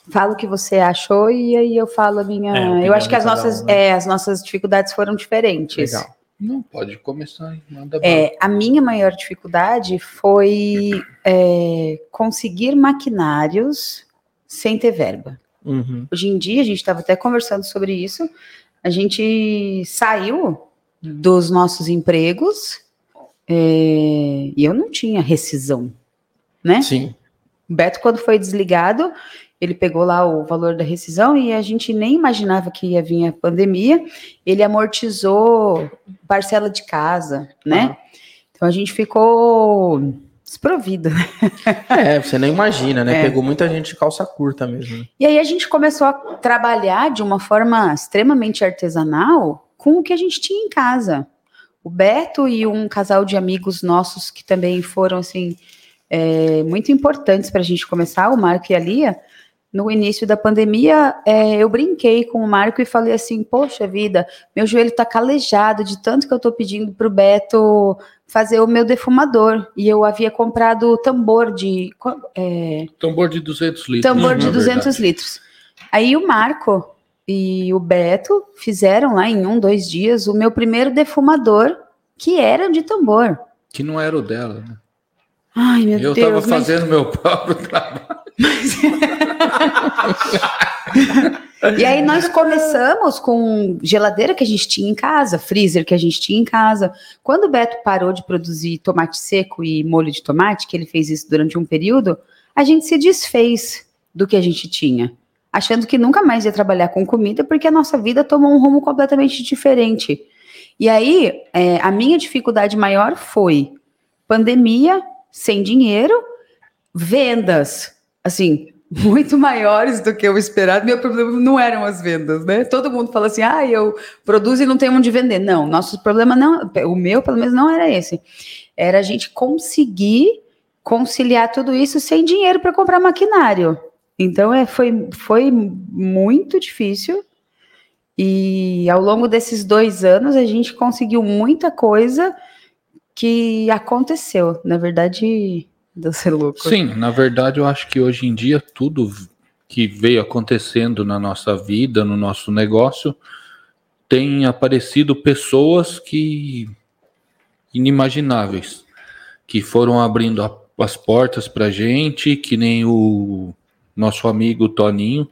Fala o que você achou e aí eu falo a minha. É, eu acho que as nossas, um, né? é, as nossas dificuldades foram diferentes. Legal. Não, pode começar. Manda é, a minha maior dificuldade foi é, conseguir maquinários sem ter verba. Uhum. Hoje em dia, a gente estava até conversando sobre isso. A gente saiu dos nossos empregos é, e eu não tinha rescisão, né? Sim. Beto, quando foi desligado, ele pegou lá o valor da rescisão e a gente nem imaginava que ia vir a pandemia. Ele amortizou parcela de casa, né? Então a gente ficou desprovida. É, você nem imagina, né? É. Pegou muita gente de calça curta mesmo. Né? E aí a gente começou a trabalhar de uma forma extremamente artesanal com o que a gente tinha em casa. O Beto e um casal de amigos nossos que também foram assim é, muito importantes para a gente começar, o Marco e a Lia, no início da pandemia, é, eu brinquei com o Marco e falei assim: Poxa vida, meu joelho está calejado de tanto que eu estou pedindo para o Beto fazer o meu defumador. E eu havia comprado tambor de. É, tambor de 200 litros. Tambor de 200 verdade. litros. Aí o Marco e o Beto fizeram lá em um, dois dias o meu primeiro defumador, que era de tambor. Que não era o dela, né? Ai, meu eu Deus. Eu estava fazendo mas... meu próprio trabalho. Mas... e aí nós começamos com geladeira que a gente tinha em casa, freezer que a gente tinha em casa. Quando o Beto parou de produzir tomate seco e molho de tomate, que ele fez isso durante um período, a gente se desfez do que a gente tinha, achando que nunca mais ia trabalhar com comida, porque a nossa vida tomou um rumo completamente diferente. E aí, é, a minha dificuldade maior foi pandemia, sem dinheiro, vendas, assim, muito maiores do que eu esperado. Meu problema não eram as vendas, né? Todo mundo fala assim: ah, eu produzo e não tenho onde vender. Não, nosso problema não, o meu pelo menos não era esse. Era a gente conseguir conciliar tudo isso sem dinheiro para comprar maquinário. Então é, foi, foi muito difícil. E ao longo desses dois anos a gente conseguiu muita coisa que aconteceu. Na verdade, deu ser louco. Sim, na verdade, eu acho que hoje em dia tudo que veio acontecendo na nossa vida, no nosso negócio, tem aparecido pessoas que inimagináveis, que foram abrindo a, as portas para gente, que nem o nosso amigo Toninho,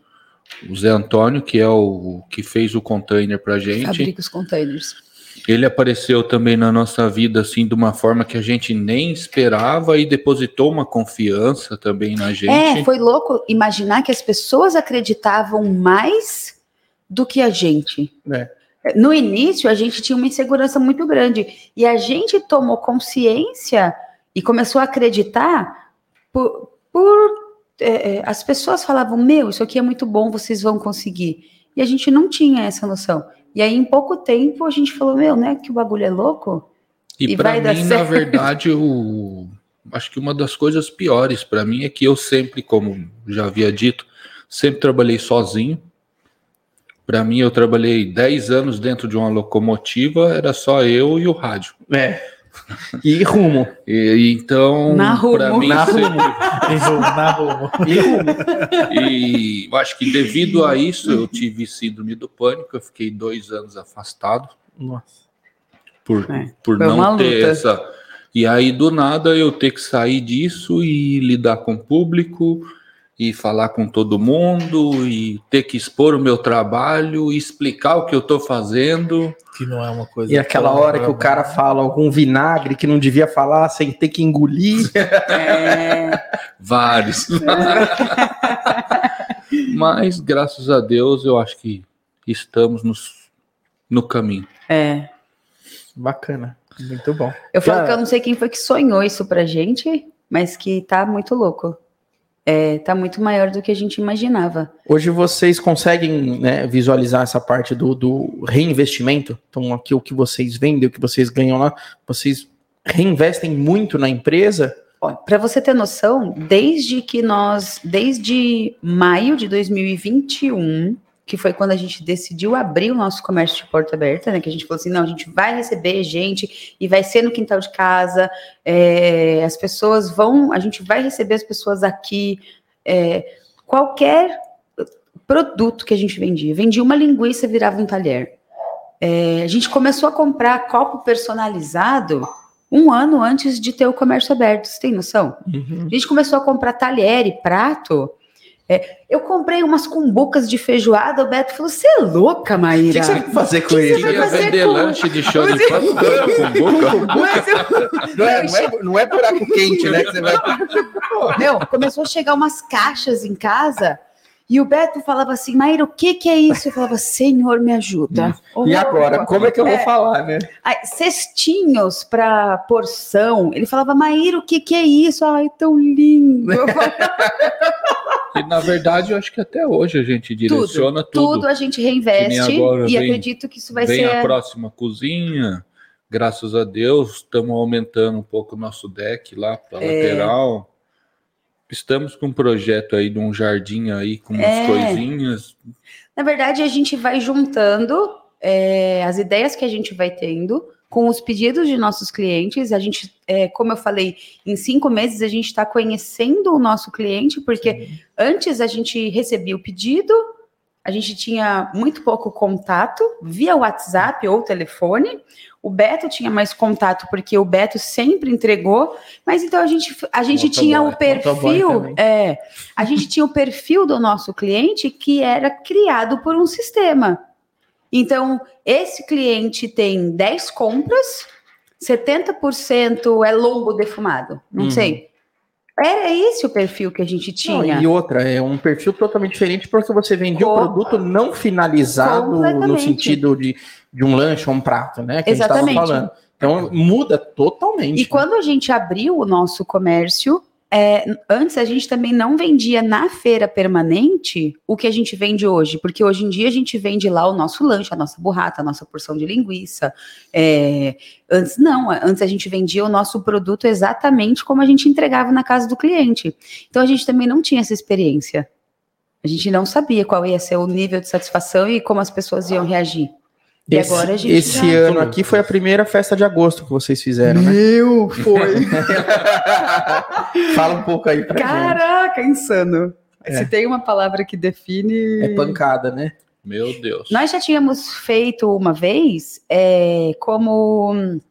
o Zé Antônio, que é o que fez o container para gente. Fabrica os containers ele apareceu também na nossa vida assim de uma forma que a gente nem esperava e depositou uma confiança também na gente. É, foi louco imaginar que as pessoas acreditavam mais do que a gente. É. No início, a gente tinha uma insegurança muito grande e a gente tomou consciência e começou a acreditar por, por é, é as pessoas falavam: Meu, isso aqui é muito bom, vocês vão conseguir. E a gente não tinha essa noção. E aí, em pouco tempo, a gente falou, meu, né, que o bagulho é louco? E, e para mim, na verdade, o... acho que uma das coisas piores para mim é que eu sempre, como já havia dito, sempre trabalhei sozinho. Para mim, eu trabalhei 10 anos dentro de uma locomotiva, era só eu e o rádio. É. E rumo. E, então, para mim, na sempre... rumo. na rumo. E rumo. E acho que devido a isso, eu tive síndrome do pânico. Eu fiquei dois anos afastado. Nossa. Por, é, por não ter luta. essa. E aí, do nada, eu ter que sair disso e lidar com o público e falar com todo mundo e ter que expor o meu trabalho e explicar o que eu estou fazendo. Que não é uma coisa. E aquela hora que o cara fala algum vinagre que não devia falar sem ter que engolir. É. Vários. Mas, graças a Deus, eu acho que estamos nos, no caminho. É. Bacana. Muito bom. Eu falo que eu não sei quem foi que sonhou isso pra gente, mas que tá muito louco. É, tá muito maior do que a gente imaginava. Hoje vocês conseguem né, visualizar essa parte do, do, reinvestimento? Então, aqui o que vocês vendem, o que vocês ganham lá, vocês reinvestem muito na empresa? Para você ter noção, desde que nós, desde maio de 2021, que foi quando a gente decidiu abrir o nosso comércio de porta aberta, né? Que a gente falou assim, não, a gente vai receber gente e vai ser no quintal de casa, é, as pessoas vão, a gente vai receber as pessoas aqui, é, qualquer produto que a gente vendia, vendia uma linguiça virava um talher. É, a gente começou a comprar copo personalizado um ano antes de ter o comércio aberto, você tem noção? Uhum. A gente começou a comprar talher e prato é, eu comprei umas cumbucas de feijoada, o Beto falou: você é louca, Maíra. O que, que, você vai fazer com isso? Ia vender com... lanche de show de cumbuca. Não, é, não, é, não é buraco quente, né? Que você vai... Meu, começou a chegar umas caixas em casa. E o Beto falava assim, Maíra, o que que é isso? Eu falava, Senhor, me ajuda. Oh, e agora, como é que eu vou é, falar, né? cestinhos para porção. Ele falava, Maíra, o que que é isso? Ai, tão lindo. E na verdade, eu acho que até hoje a gente direciona tudo. Tudo, tudo a gente reinveste e vem, acredito que isso vai vem ser. Vem a próxima cozinha, graças a Deus, estamos aumentando um pouco o nosso deck lá para é... lateral. Estamos com um projeto aí de um jardim aí com umas é... coisinhas. Na verdade, a gente vai juntando é, as ideias que a gente vai tendo com os pedidos de nossos clientes. A gente, é, como eu falei, em cinco meses a gente está conhecendo o nosso cliente, porque Sim. antes a gente recebia o pedido, a gente tinha muito pouco contato via WhatsApp ou telefone. O Beto tinha mais contato porque o Beto sempre entregou, mas então a gente, a gente tinha o perfil, é, a gente tinha o perfil do nosso cliente que era criado por um sistema. Então, esse cliente tem 10 compras, 70% é lombo defumado. Não uhum. sei. Era esse o perfil que a gente tinha. Não, e outra, é um perfil totalmente diferente porque você vendia o um produto não finalizado no sentido de, de um lanche ou um prato, né? Que Exatamente. a gente estava falando. Então muda totalmente. E né? quando a gente abriu o nosso comércio, é, antes a gente também não vendia na feira permanente o que a gente vende hoje, porque hoje em dia a gente vende lá o nosso lanche, a nossa burrata, a nossa porção de linguiça. É, antes não, antes a gente vendia o nosso produto exatamente como a gente entregava na casa do cliente. Então a gente também não tinha essa experiência. A gente não sabia qual ia ser o nível de satisfação e como as pessoas iam reagir. E esse, agora a gente esse já... ano aqui foi a primeira festa de agosto que vocês fizeram, né? Meu, foi. Fala um pouco aí pra Caraca, gente. insano. É. Se tem uma palavra que define. É pancada, né? Meu Deus. Nós já tínhamos feito uma vez é, como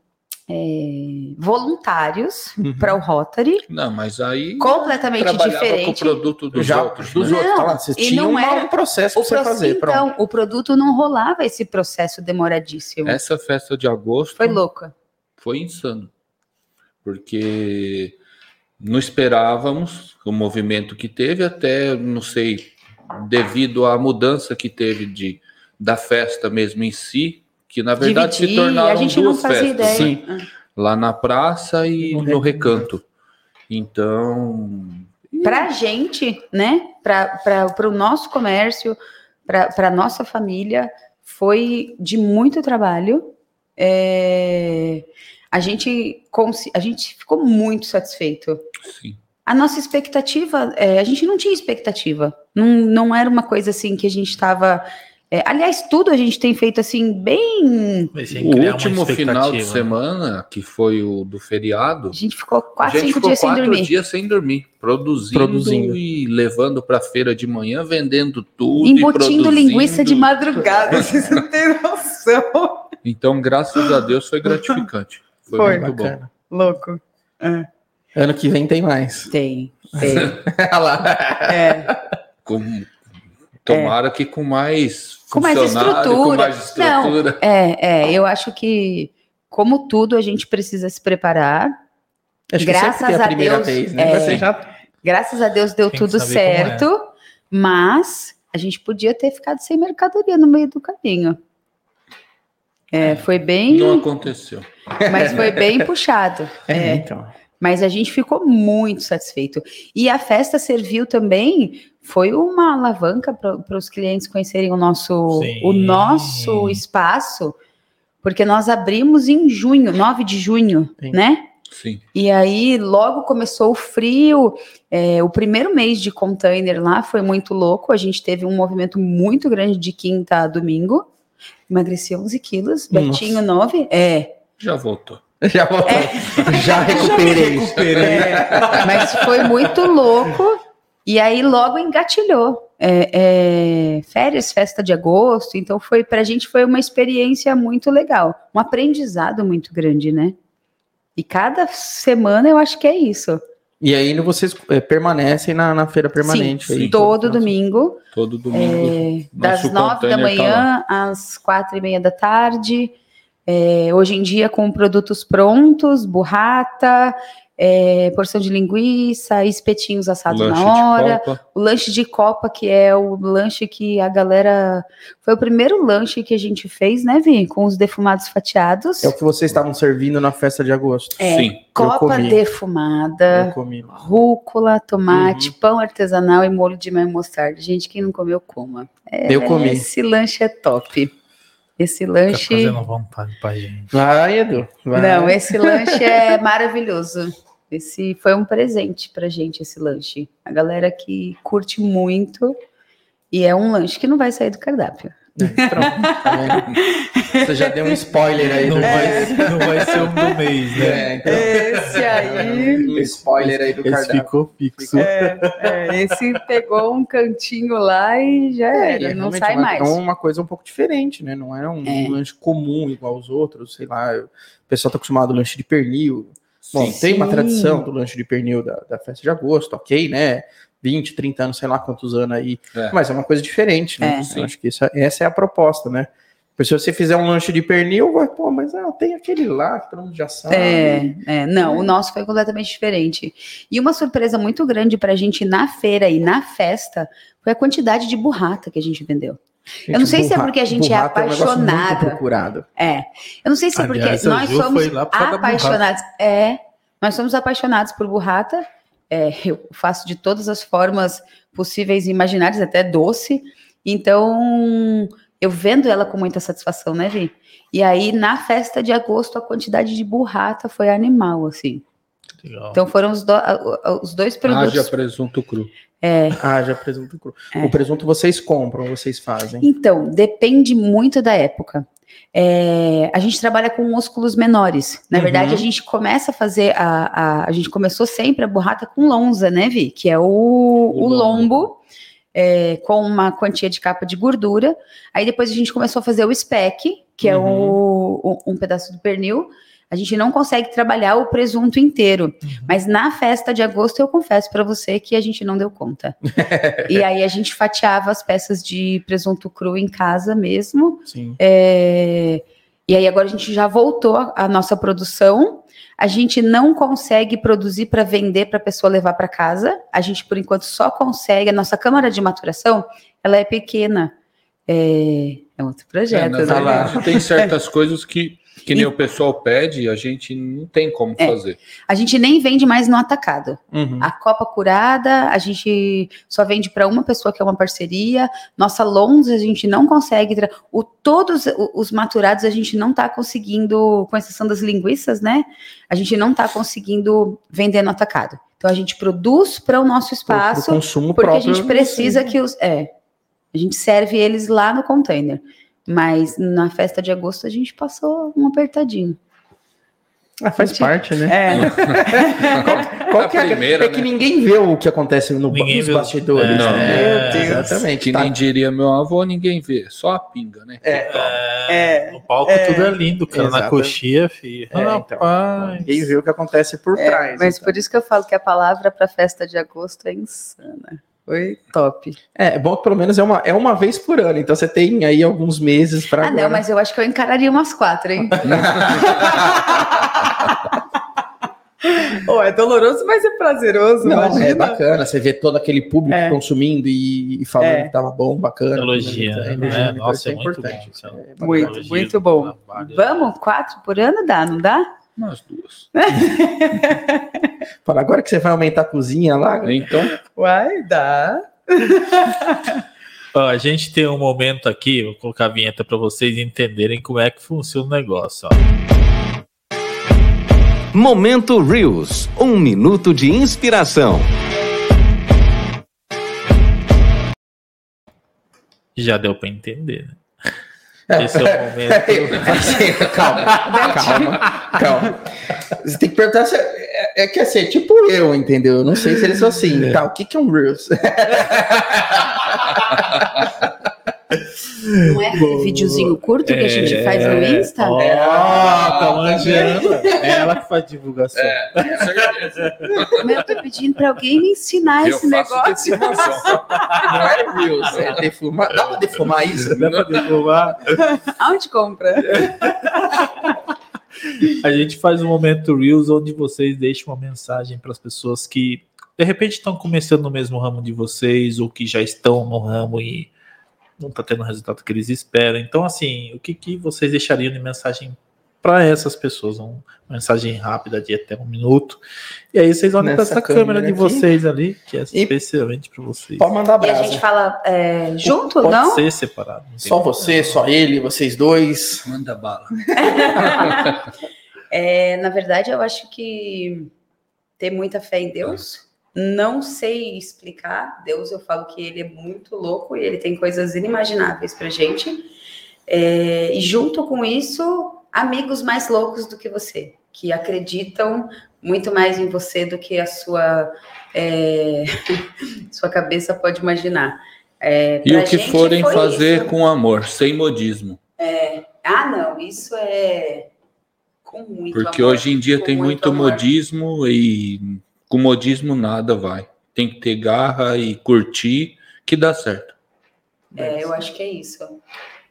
é, voluntários uhum. para o Rotary. Não, mas aí completamente diferente. Com o produto dos Já, outros. Dos né? outros. Tá lá, vocês tinham era, um processo para você fazer. Então, pronto. o produto não rolava esse processo demoradíssimo. Essa festa de agosto foi louca. Foi insano. Porque não esperávamos o movimento que teve, até, não sei, devido à mudança que teve de, da festa mesmo em si, que na verdade Dividir, se tornaram duas festas, sim, ah. lá na praça e no, no recanto. Então, para a gente, né, para o nosso comércio, para a nossa família, foi de muito trabalho. É, a, gente, a gente ficou muito satisfeito. Sim. A nossa expectativa, é, a gente não tinha expectativa. Não, não era uma coisa assim que a gente estava é, aliás, tudo a gente tem feito assim, bem. O último final de né? semana, que foi o do feriado. A gente ficou quatro, cinco ficou dias sem dormir. dias sem dormir, produzindo, produzindo. e levando para feira de manhã, vendendo tudo. Embutindo linguiça de madrugada, vocês não têm noção. Então, graças a Deus, foi gratificante. Foi, foi muito bacana. bom. Louco. É. Ano que vem tem mais. Tem. Tem. Olha lá. É. Com, tomara é. que com mais com mais estrutura. Com mais estrutura. Não, é, é, eu acho que, como tudo, a gente precisa se preparar. Acho graças a, a Deus, vez, né? é, já... graças a Deus deu tudo é. certo, é. mas a gente podia ter ficado sem mercadoria no meio do caminho. É, foi bem. Não aconteceu. Mas foi bem puxado. É, então. Mas a gente ficou muito satisfeito. E a festa serviu também, foi uma alavanca para os clientes conhecerem o nosso, o nosso espaço, porque nós abrimos em junho, 9 de junho, Sim. né? Sim. E aí logo começou o frio. É, o primeiro mês de container lá foi muito louco. A gente teve um movimento muito grande de quinta a domingo. Emagreci 11 quilos. Nossa. Betinho 9. É. Já voltou. Já voltou. É. Já recuperei. Já recuperei. É, mas foi muito louco. E aí logo engatilhou. É, é, férias, festa de agosto. Então foi para a gente foi uma experiência muito legal, um aprendizado muito grande, né? E cada semana eu acho que é isso. E aí vocês é, permanecem na, na feira permanente? Sim, aí, todo, todo domingo. Todo domingo. É, das nove da manhã tá às quatro e meia da tarde. É, hoje em dia com produtos prontos, burrata, é, porção de linguiça, espetinhos assados lanche na hora, o lanche de copa, que é o lanche que a galera. Foi o primeiro lanche que a gente fez, né, Vi? Com os defumados fatiados. É o que vocês estavam servindo na festa de agosto. É, Sim. Copa defumada, rúcula, tomate, uhum. pão artesanal e molho de mel mostarda. Gente, quem não comeu, coma. É, Eu comi. Esse lanche é top. Esse lanche. Tá fazendo vontade pra gente. Vai, Edu. Vai. Não, esse lanche é maravilhoso. Esse foi um presente pra gente, esse lanche. A galera que curte muito. E é um lanche que não vai sair do cardápio. É, pronto. É. Você já deu um spoiler aí. Não, do vai, não vai ser um do mês, né? É, então, esse aí. Um spoiler aí do esse cardápio. ficou fixo. É, é, esse pegou um cantinho lá e já é, era, não sai uma, mais. É uma coisa um pouco diferente, né? Não é um, um lanche comum igual aos outros, sei lá. O pessoal tá acostumado ao lanche de pernil, Bom, sim, tem uma tradição do lanche de pernil da, da, festa de agosto, ok, né? 20, 30 anos, sei lá quantos anos aí. É. Mas é uma coisa diferente, né? É, acho que isso, é, essa é a proposta, né? Porque se você fizer um lanche de pernil, vai, pô, mas ah, tem aquele lá que todo mundo já sabe. É, é não, o nosso foi completamente diferente. E uma surpresa muito grande pra gente na feira e na festa foi a quantidade de burrata que a gente vendeu. Gente, eu não sei burra, se é porque a gente é apaixonada. É, é. Eu não sei se é porque Aliás, nós somos apaixonados. É, nós somos apaixonados por burrata. É, eu faço de todas as formas possíveis e imaginárias, até doce. Então, eu vendo ela com muita satisfação, né, Vi? E aí, na festa de agosto, a quantidade de burrata foi animal, assim. Legal. Então foram os, do, os dois produtos. Haja presunto cru. É. Haja presunto cru. É. O presunto vocês compram, vocês fazem? Então, depende muito da época. É, a gente trabalha com músculos menores. Na uhum. verdade, a gente começa a fazer a, a, a gente começou sempre a burrata com lonza, né, Vi? Que é o, o, o lombo. É, com uma quantia de capa de gordura. Aí depois a gente começou a fazer o spec, que uhum. é o, o, um pedaço do pernil. A gente não consegue trabalhar o presunto inteiro. Uhum. Mas na festa de agosto, eu confesso para você que a gente não deu conta. e aí a gente fatiava as peças de presunto cru em casa mesmo. Sim. É... E aí agora a gente já voltou a nossa produção. A gente não consegue produzir para vender para a pessoa levar para casa. A gente, por enquanto, só consegue. A nossa câmara de maturação, ela é pequena. É, é outro projeto. É, né? Tem certas coisas que que nem e... o pessoal pede, a gente não tem como é, fazer. A gente nem vende mais no atacado. Uhum. A Copa Curada, a gente só vende para uma pessoa que é uma parceria. Nossa Lonza, a gente não consegue. O, todos os maturados a gente não está conseguindo, com exceção das linguiças, né? A gente não está conseguindo vender no atacado. Então a gente produz para o nosso espaço, pro, pro consumo porque próprio, a gente precisa que os. É, a gente serve eles lá no container. Mas na festa de agosto a gente passou um apertadinho. Ah, faz gente... parte, né? É. qual, qual que é, primeira, é né? que ninguém vê o que acontece no, nos bastidores. É, não, né? é, exatamente. Que tá. nem diria meu avô, ninguém vê. Só a pinga, né? É. é no palco é, tudo é lindo, cara. Exatamente. Na coxinha, filho. É, então, ninguém vê o que acontece por é, trás. Mas então. por isso que eu falo que a palavra para festa de agosto é insana. Foi top. É, é, bom que pelo menos é uma, é uma vez por ano, então você tem aí alguns meses para. Ah, agora... não, mas eu acho que eu encararia umas quatro, hein? oh, é doloroso, mas é prazeroso. Não, imagina. é bacana. Você vê todo aquele público é. consumindo e, e falando é. que tava bom, bacana. Elogia. É, é, é, nossa, é, importante. Muito, muito, muito bom. Vamos, quatro por ano dá, não dá? Umas duas. Fala, agora que você vai aumentar a cozinha lá. Então. Vai dar. Ó, a gente tem um momento aqui, vou colocar a vinheta para vocês entenderem como é que funciona o negócio. Ó. Momento Reels, um minuto de inspiração. Já deu para entender, né? Esse é o momento. calma, calma, calma. Você tem que perguntar se é, é que assim, é tipo eu, entendeu? Eu não sei se eles são assim. É. Tá, o que, que é um Reels? Não é aquele videozinho curto que a gente é, faz no Insta? Ó, oh, tá manjando. É ela que faz divulgação. É, Mas eu tô pedindo pra alguém me ensinar eu esse negócio. Não é Reels, é defumar. Dá pra defumar isso? Dá pra defumar. Aonde compra? A gente faz um momento Reels onde vocês deixam uma mensagem para as pessoas que de repente estão começando no mesmo ramo de vocês ou que já estão no ramo e não está tendo o resultado que eles esperam. Então, assim, o que, que vocês deixariam de mensagem para essas pessoas? Uma mensagem rápida de até um minuto. E aí vocês olham para essa câmera, câmera de vocês ali, que é especialmente para vocês. Pode mandar brasa. E a gente fala é, junto, Pode não? Pode ser separado. Só você, só ele, vocês dois. Manda bala. é, na verdade, eu acho que ter muita fé em Deus não sei explicar. Deus, eu falo que ele é muito louco e ele tem coisas inimagináveis para gente. É, e junto com isso, amigos mais loucos do que você, que acreditam muito mais em você do que a sua é, sua cabeça pode imaginar. É, e o que forem fazer isso. com amor, sem modismo. É, ah, não, isso é com muito Porque amor, hoje em dia tem muito, muito modismo e com modismo nada vai. Tem que ter garra e curtir que dá certo. É, eu acho que é isso.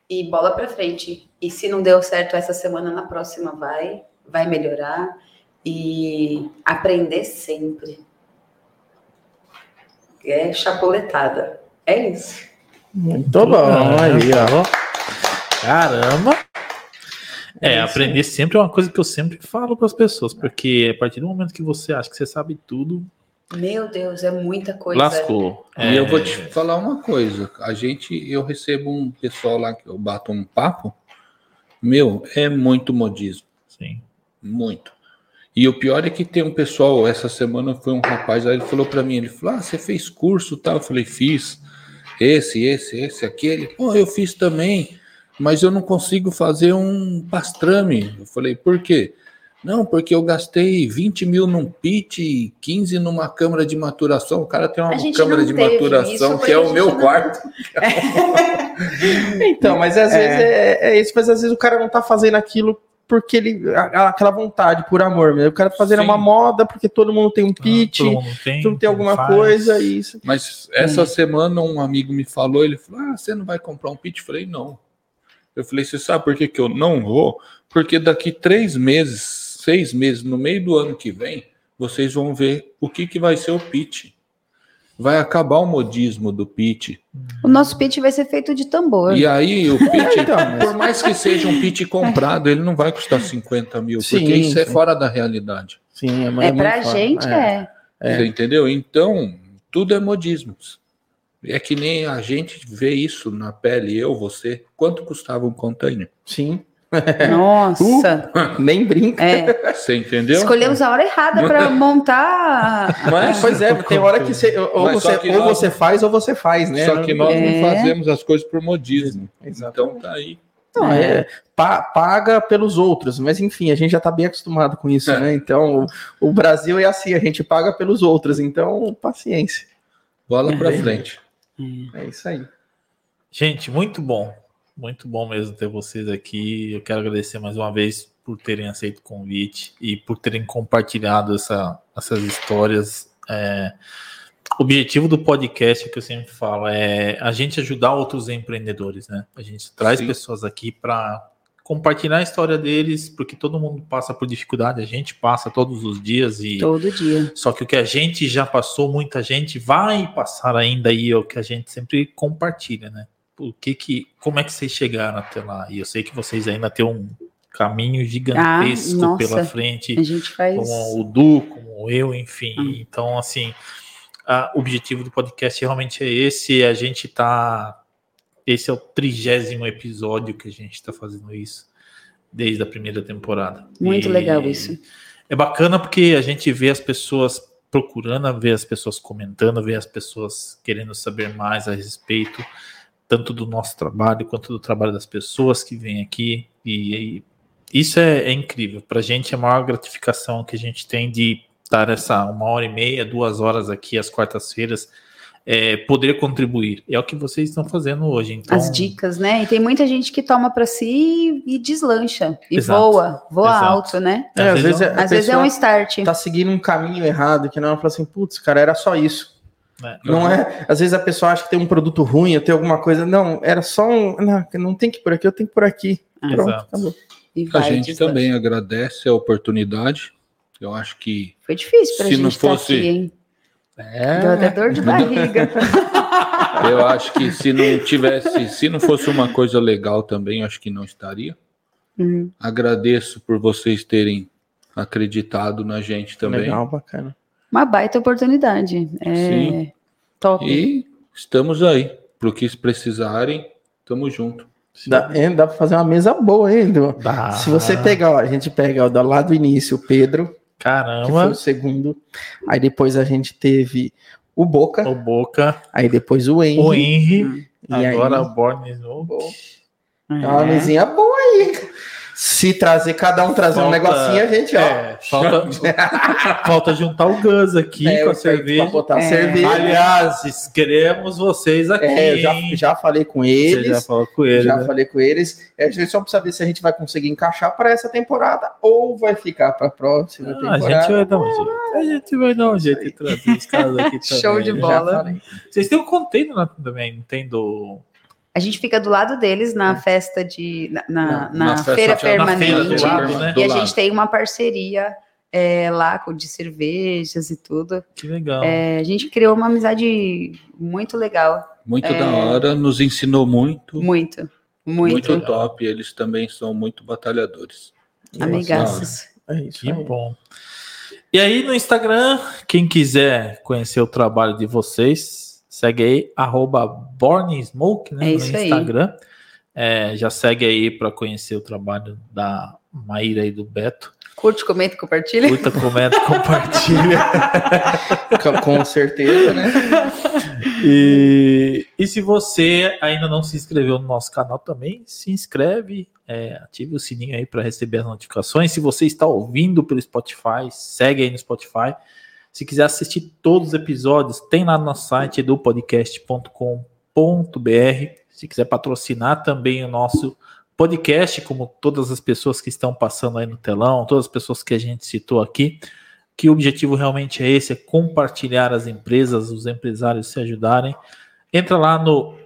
E bola para frente. E se não deu certo essa semana, na próxima vai, vai melhorar e aprender sempre. É chapuletada. É isso. Muito bom. Aí, ó. Caramba. É, é aprender sempre é uma coisa que eu sempre falo para as pessoas, porque a partir do momento que você acha que você sabe tudo. Meu Deus, é muita coisa. Lascou. É... E eu vou te falar uma coisa. A gente, eu recebo um pessoal lá que eu bato um papo. Meu, é muito modismo. Sim. Muito. E o pior é que tem um pessoal, essa semana foi um rapaz, aí ele falou para mim, ele falou: "Ah, você fez curso, tal?" Eu falei: "Fiz. Esse, esse, esse, aquele. Pô, eu fiz também mas eu não consigo fazer um pastrame. Eu falei, por quê? Não, porque eu gastei 20 mil num pit e 15 numa câmara de maturação. O cara tem uma câmara de maturação isso, que é o meu não... quarto. então, mas às é. vezes é, é, isso, mas às vezes o cara não tá fazendo aquilo porque ele. aquela vontade, por amor mesmo. O cara tá fazendo Sim. uma moda porque todo mundo tem um pit, ah, todo mundo tem, todo mundo tem alguma faz. coisa. Isso. Mas essa hum. semana um amigo me falou, ele falou: Ah, você não vai comprar um pit? Eu falei, não. Eu falei, você sabe por que, que eu não vou? Porque daqui três meses, seis meses, no meio do ano que vem, vocês vão ver o que, que vai ser o pitch. Vai acabar o modismo do pitch. O nosso pitch vai ser feito de tambor. E aí, o pitch, então, por mais que seja um pitch comprado, ele não vai custar 50 mil, sim, porque isso é sim. é fora da realidade. Sim, é, é pra gente, é. é. Você entendeu? Então, tudo é modismos. É que nem a gente vê isso na pele, eu, você. Quanto custava um container? Sim. Nossa. Uh, nem brinca. É. Você entendeu? Escolhemos a hora errada para montar. Mas, pois é, tem hora que você, ou, você, que ou você faz ou você faz, né? Só que nós é. não fazemos as coisas por modismo. Exatamente. Então tá aí. Não, é, paga pelos outros, mas enfim, a gente já está bem acostumado com isso, é. né? Então, o, o, Brasil é assim, a gente paga pelos outros, então paciência. Bola para frente. É isso aí. Gente, muito bom. Muito bom mesmo ter vocês aqui. Eu quero agradecer mais uma vez por terem aceito o convite e por terem compartilhado essa, essas histórias. É, o objetivo do podcast, que eu sempre falo, é a gente ajudar outros empreendedores, né? A gente traz Sim. pessoas aqui para compartilhar a história deles, porque todo mundo passa por dificuldade, a gente passa todos os dias e todo dia. Só que o que a gente já passou, muita gente vai passar ainda aí, é o que a gente sempre compartilha, né? O que que, como é que vocês chegaram até lá? E eu sei que vocês ainda têm um caminho gigantesco Ah, pela frente A gente faz. como o Du, como eu, enfim. Hum. Então, assim, a- o objetivo do podcast realmente é esse. A gente tá. Esse é o trigésimo episódio que a gente está fazendo isso, desde a primeira temporada. Muito E legal isso. É bacana porque a gente vê as pessoas procurando, vê as pessoas comentando, vê as pessoas querendo saber mais a respeito, tanto do nosso trabalho quanto do trabalho das pessoas que vêm aqui. E, e isso é, é incrível. Para a gente é a maior gratificação que a gente tem de estar essa uma hora e meia, duas horas aqui às quartas-feiras, é, poder contribuir. É o que vocês estão fazendo hoje. Então, As dicas, né? E tem muita gente que toma para si e deslancha. E Exato. voa, voa Exato. alto, né? É, às vezes, é a Às vezes é um start. tá seguindo um caminho errado, que não ela fala assim, putz, cara, era só isso. né? Não é, às vezes a pessoa acha que tem um produto ruim, ou tem alguma coisa, não, era só um, não, não tem que ir por aqui, eu tenho que ir por aqui. Ah, Pronto, Exato. acabou. E A gente deslancha. também agradece a oportunidade. Eu acho que Foi difícil pra Se gente não estar fosse- aqui, hein? É, Deu até dor de barriga. eu acho que se não tivesse, se não fosse uma coisa legal também, eu acho que não estaria. Uhum. Agradeço por vocês terem acreditado na gente também. Legal, bacana. Uma baita oportunidade. É Sim. top. E estamos aí. Pro que precisarem, tamo junto. Dá, é, dá pra fazer uma mesa boa, hein, Edu? Dá. Se você pegar, ó, a gente pega ó, do lá do início o Pedro, que foi Caramba, o segundo, aí depois a gente teve o Boca, o Boca, aí depois o Henry, o Henry, e agora aí, o Born Smoke. é uma mesinha boa aí. Se trazer, cada um trazer um Falta- negocinho, a gente, ó. É, falta, falta juntar o Gus aqui É, com a cerveja. Pra botar É. cerveja. Aliás, queremos vocês aqui. É, eu já, já falei com Você eles. já falou com ele. Já né? falei com eles. É, A gente só precisa ver se a gente vai conseguir encaixar para essa temporada ou vai ficar para a próxima Ah, a temporada. gente vai dar um jeito. A gente vai dar um jeito de trazer os caras aqui também. Show de bola. Vocês têm um container também, não tem do. A gente fica do lado deles na festa de. na, na- na na festa feira de- na feira permanente. do lado, né? E a gente tem uma parceria é, lá com de cervejas e tudo. Que legal. É, a gente criou uma amizade muito legal. Muito da hora, nos ensinou muito. Muito. Muito. Muito top. Eles também são muito batalhadores. Amigaços. É isso Que aí. bom. E aí no Instagram, quem quiser conhecer o trabalho de vocês, segue aí, arroba Born Smoke, né? É no. Instagram. É, já segue aí para conhecer o trabalho da Maíra e do Beto. Curte, comenta, compartilha. Curta, comenta, compartilha. Com- Com certeza, né? E, e se você ainda não se inscreveu no nosso canal também, se inscreve, é, ative o sininho aí para receber as notificações. Se você está ouvindo pelo Spotify, segue aí no Spotify. Se quiser assistir todos os episódios, tem lá no nosso site edupodcast.com.br. Se quiser patrocinar também o nosso podcast, como todas as pessoas que estão passando aí no telão, todas as pessoas que a gente citou aqui, que o objetivo realmente é esse, é compartilhar as empresas, os empresários se ajudarem. Entra lá no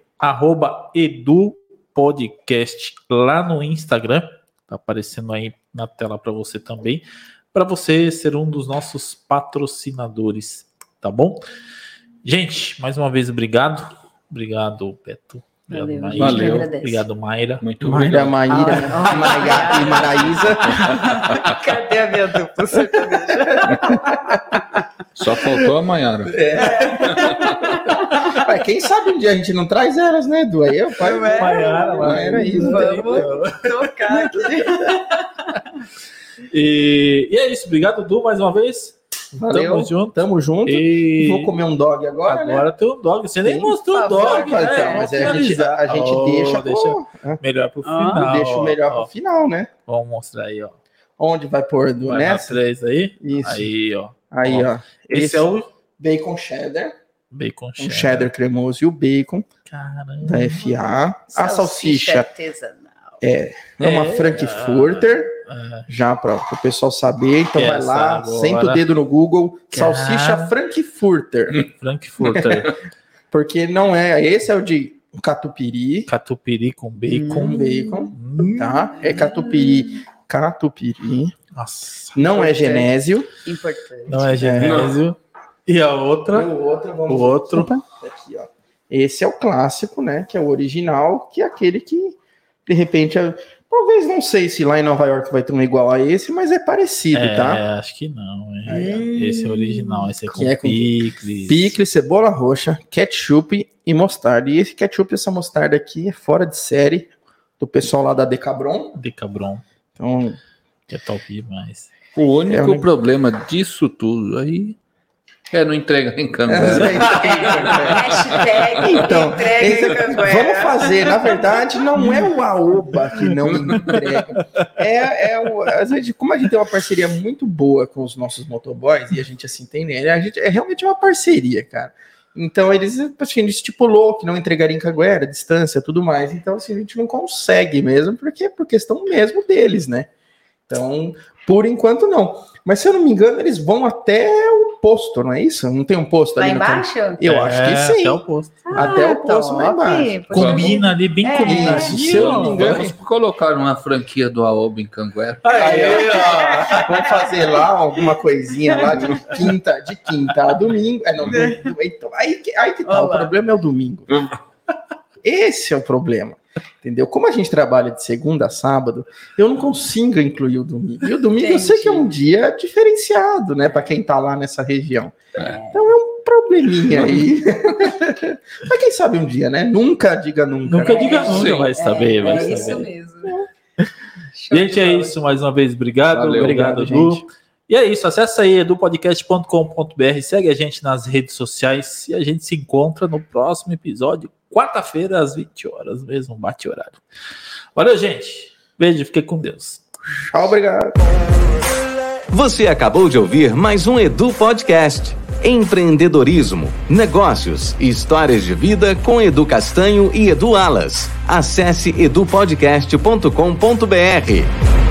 edupodcast lá no Instagram, tá aparecendo aí na tela para você também, para você ser um dos nossos patrocinadores, tá bom? Gente, mais uma vez obrigado. Obrigado, Beto. Obrigado, Valeu, Maíra. agradece. Obrigado, Mayra. Muito Maíra, obrigado. Maíra, Ah, Maia e Maraísa. Cadê a minha dupla sertaneja? Só faltou a Maiara. Mas quem sabe um dia a gente não traz elas, né, Edu? Aí eu pai, Ué, Maiara, Maíra, isso. Vamos tocar aqui. E, e é isso, obrigado, Du, mais uma vez. Valeu. Tamo junto. Tamo junto. E Vou comer um dog agora, né? agora tem um dog. Você nem Sim. mostrou o Por dog, né? Então, mas a gente, a gente Oh, deixa, deixa melhor pro Ah, final. deixa o ó, melhor ó. pro final, né? Vamos mostrar aí, ó. Onde vai pôr Edu Vai nessa? três aí. Isso. Aí, Aí, ó. ó. Esse, é o bacon cheddar, bacon um cheddar. cheddar cremoso e o bacon Caramba. da FA. A salsicha artesanal. é uma É, Frankfurter, É, já para o pessoal saber. Então Essa vai lá, agora. senta o dedo no Google, salsicha Cara. Frankfurter. Frankfurter. Porque não é, esse é o de catupiry, Catupiry com bacon. com bacon, Hum, tá? É catupiry, catupiry. Nossa. Não é Importante. genésio. Importante. Não é genésio. E a outra? O outro, vamos O outro. Aqui, ó. Esse é o clássico, né? Que é o original, que é aquele que, de repente, é- Talvez não sei se lá em Nova York vai ter um igual a esse, mas é parecido, é, tá? acho que não. É. Esse é original, esse é com, é com picles. Picles, cebola roxa, ketchup e mostarda. E esse ketchup e essa mostarda aqui é fora de série do pessoal lá da Decabron. Decabron. Então, que é top demais. O único é, problema disso tudo aí é, não entrega em Canguera. Hashtag então, esse, vamos fazer. Na verdade, não é o AOBA que não entrega. É, é o, às vezes, como a gente tem uma parceria muito boa com os nossos motoboys e a gente assim entende, a gente é realmente uma parceria, cara. Então eles, assim, estipulou que não entregaria em Caguera, distância, tudo mais. Então assim, a gente não consegue mesmo, porque é por questão mesmo deles, né? Então, por enquanto não. Mas se eu não me engano, eles vão até o posto, não é isso? Não tem um posto lá ali embaixo? Eu é, acho que sim. Até o posto. Ah, até o posto lá embaixo. Combina ali, bem é. Se eu não me engano, vamos colocar uma franquia do Aoba em Canguera. Aí, ó, vamos fazer lá alguma coisinha lá de quinta, de quinta a domingo. É, não, do, do, então, aí, aí que tá, Olá. o problema é o domingo. Esse é o problema. Entendeu? Como a gente trabalha de segunda a sábado, eu não consigo incluir o domingo. E o domingo Entendi. eu sei que é um dia diferenciado, né, para quem tá lá nessa região. É. Então é um probleminha aí. Mas quem sabe um dia, né? Nunca diga nunca. Nunca né? diga nunca, é, vai saber, vai é saber. isso mesmo. Gente, é isso. Mais uma vez, obrigado. Valeu, obrigado, Edu. gente. E é isso, acessa aí edupodcast.com.br, segue a gente nas redes sociais e a gente se encontra no próximo episódio, quarta-feira, às 20 horas, mesmo bate horário. Valeu, gente. Beijo, fique com Deus. Tchau, obrigado. Você acabou de ouvir mais um Edu Podcast. Empreendedorismo, negócios e histórias de vida com Edu Castanho e Edu Alas. Acesse edupodcast.com.br.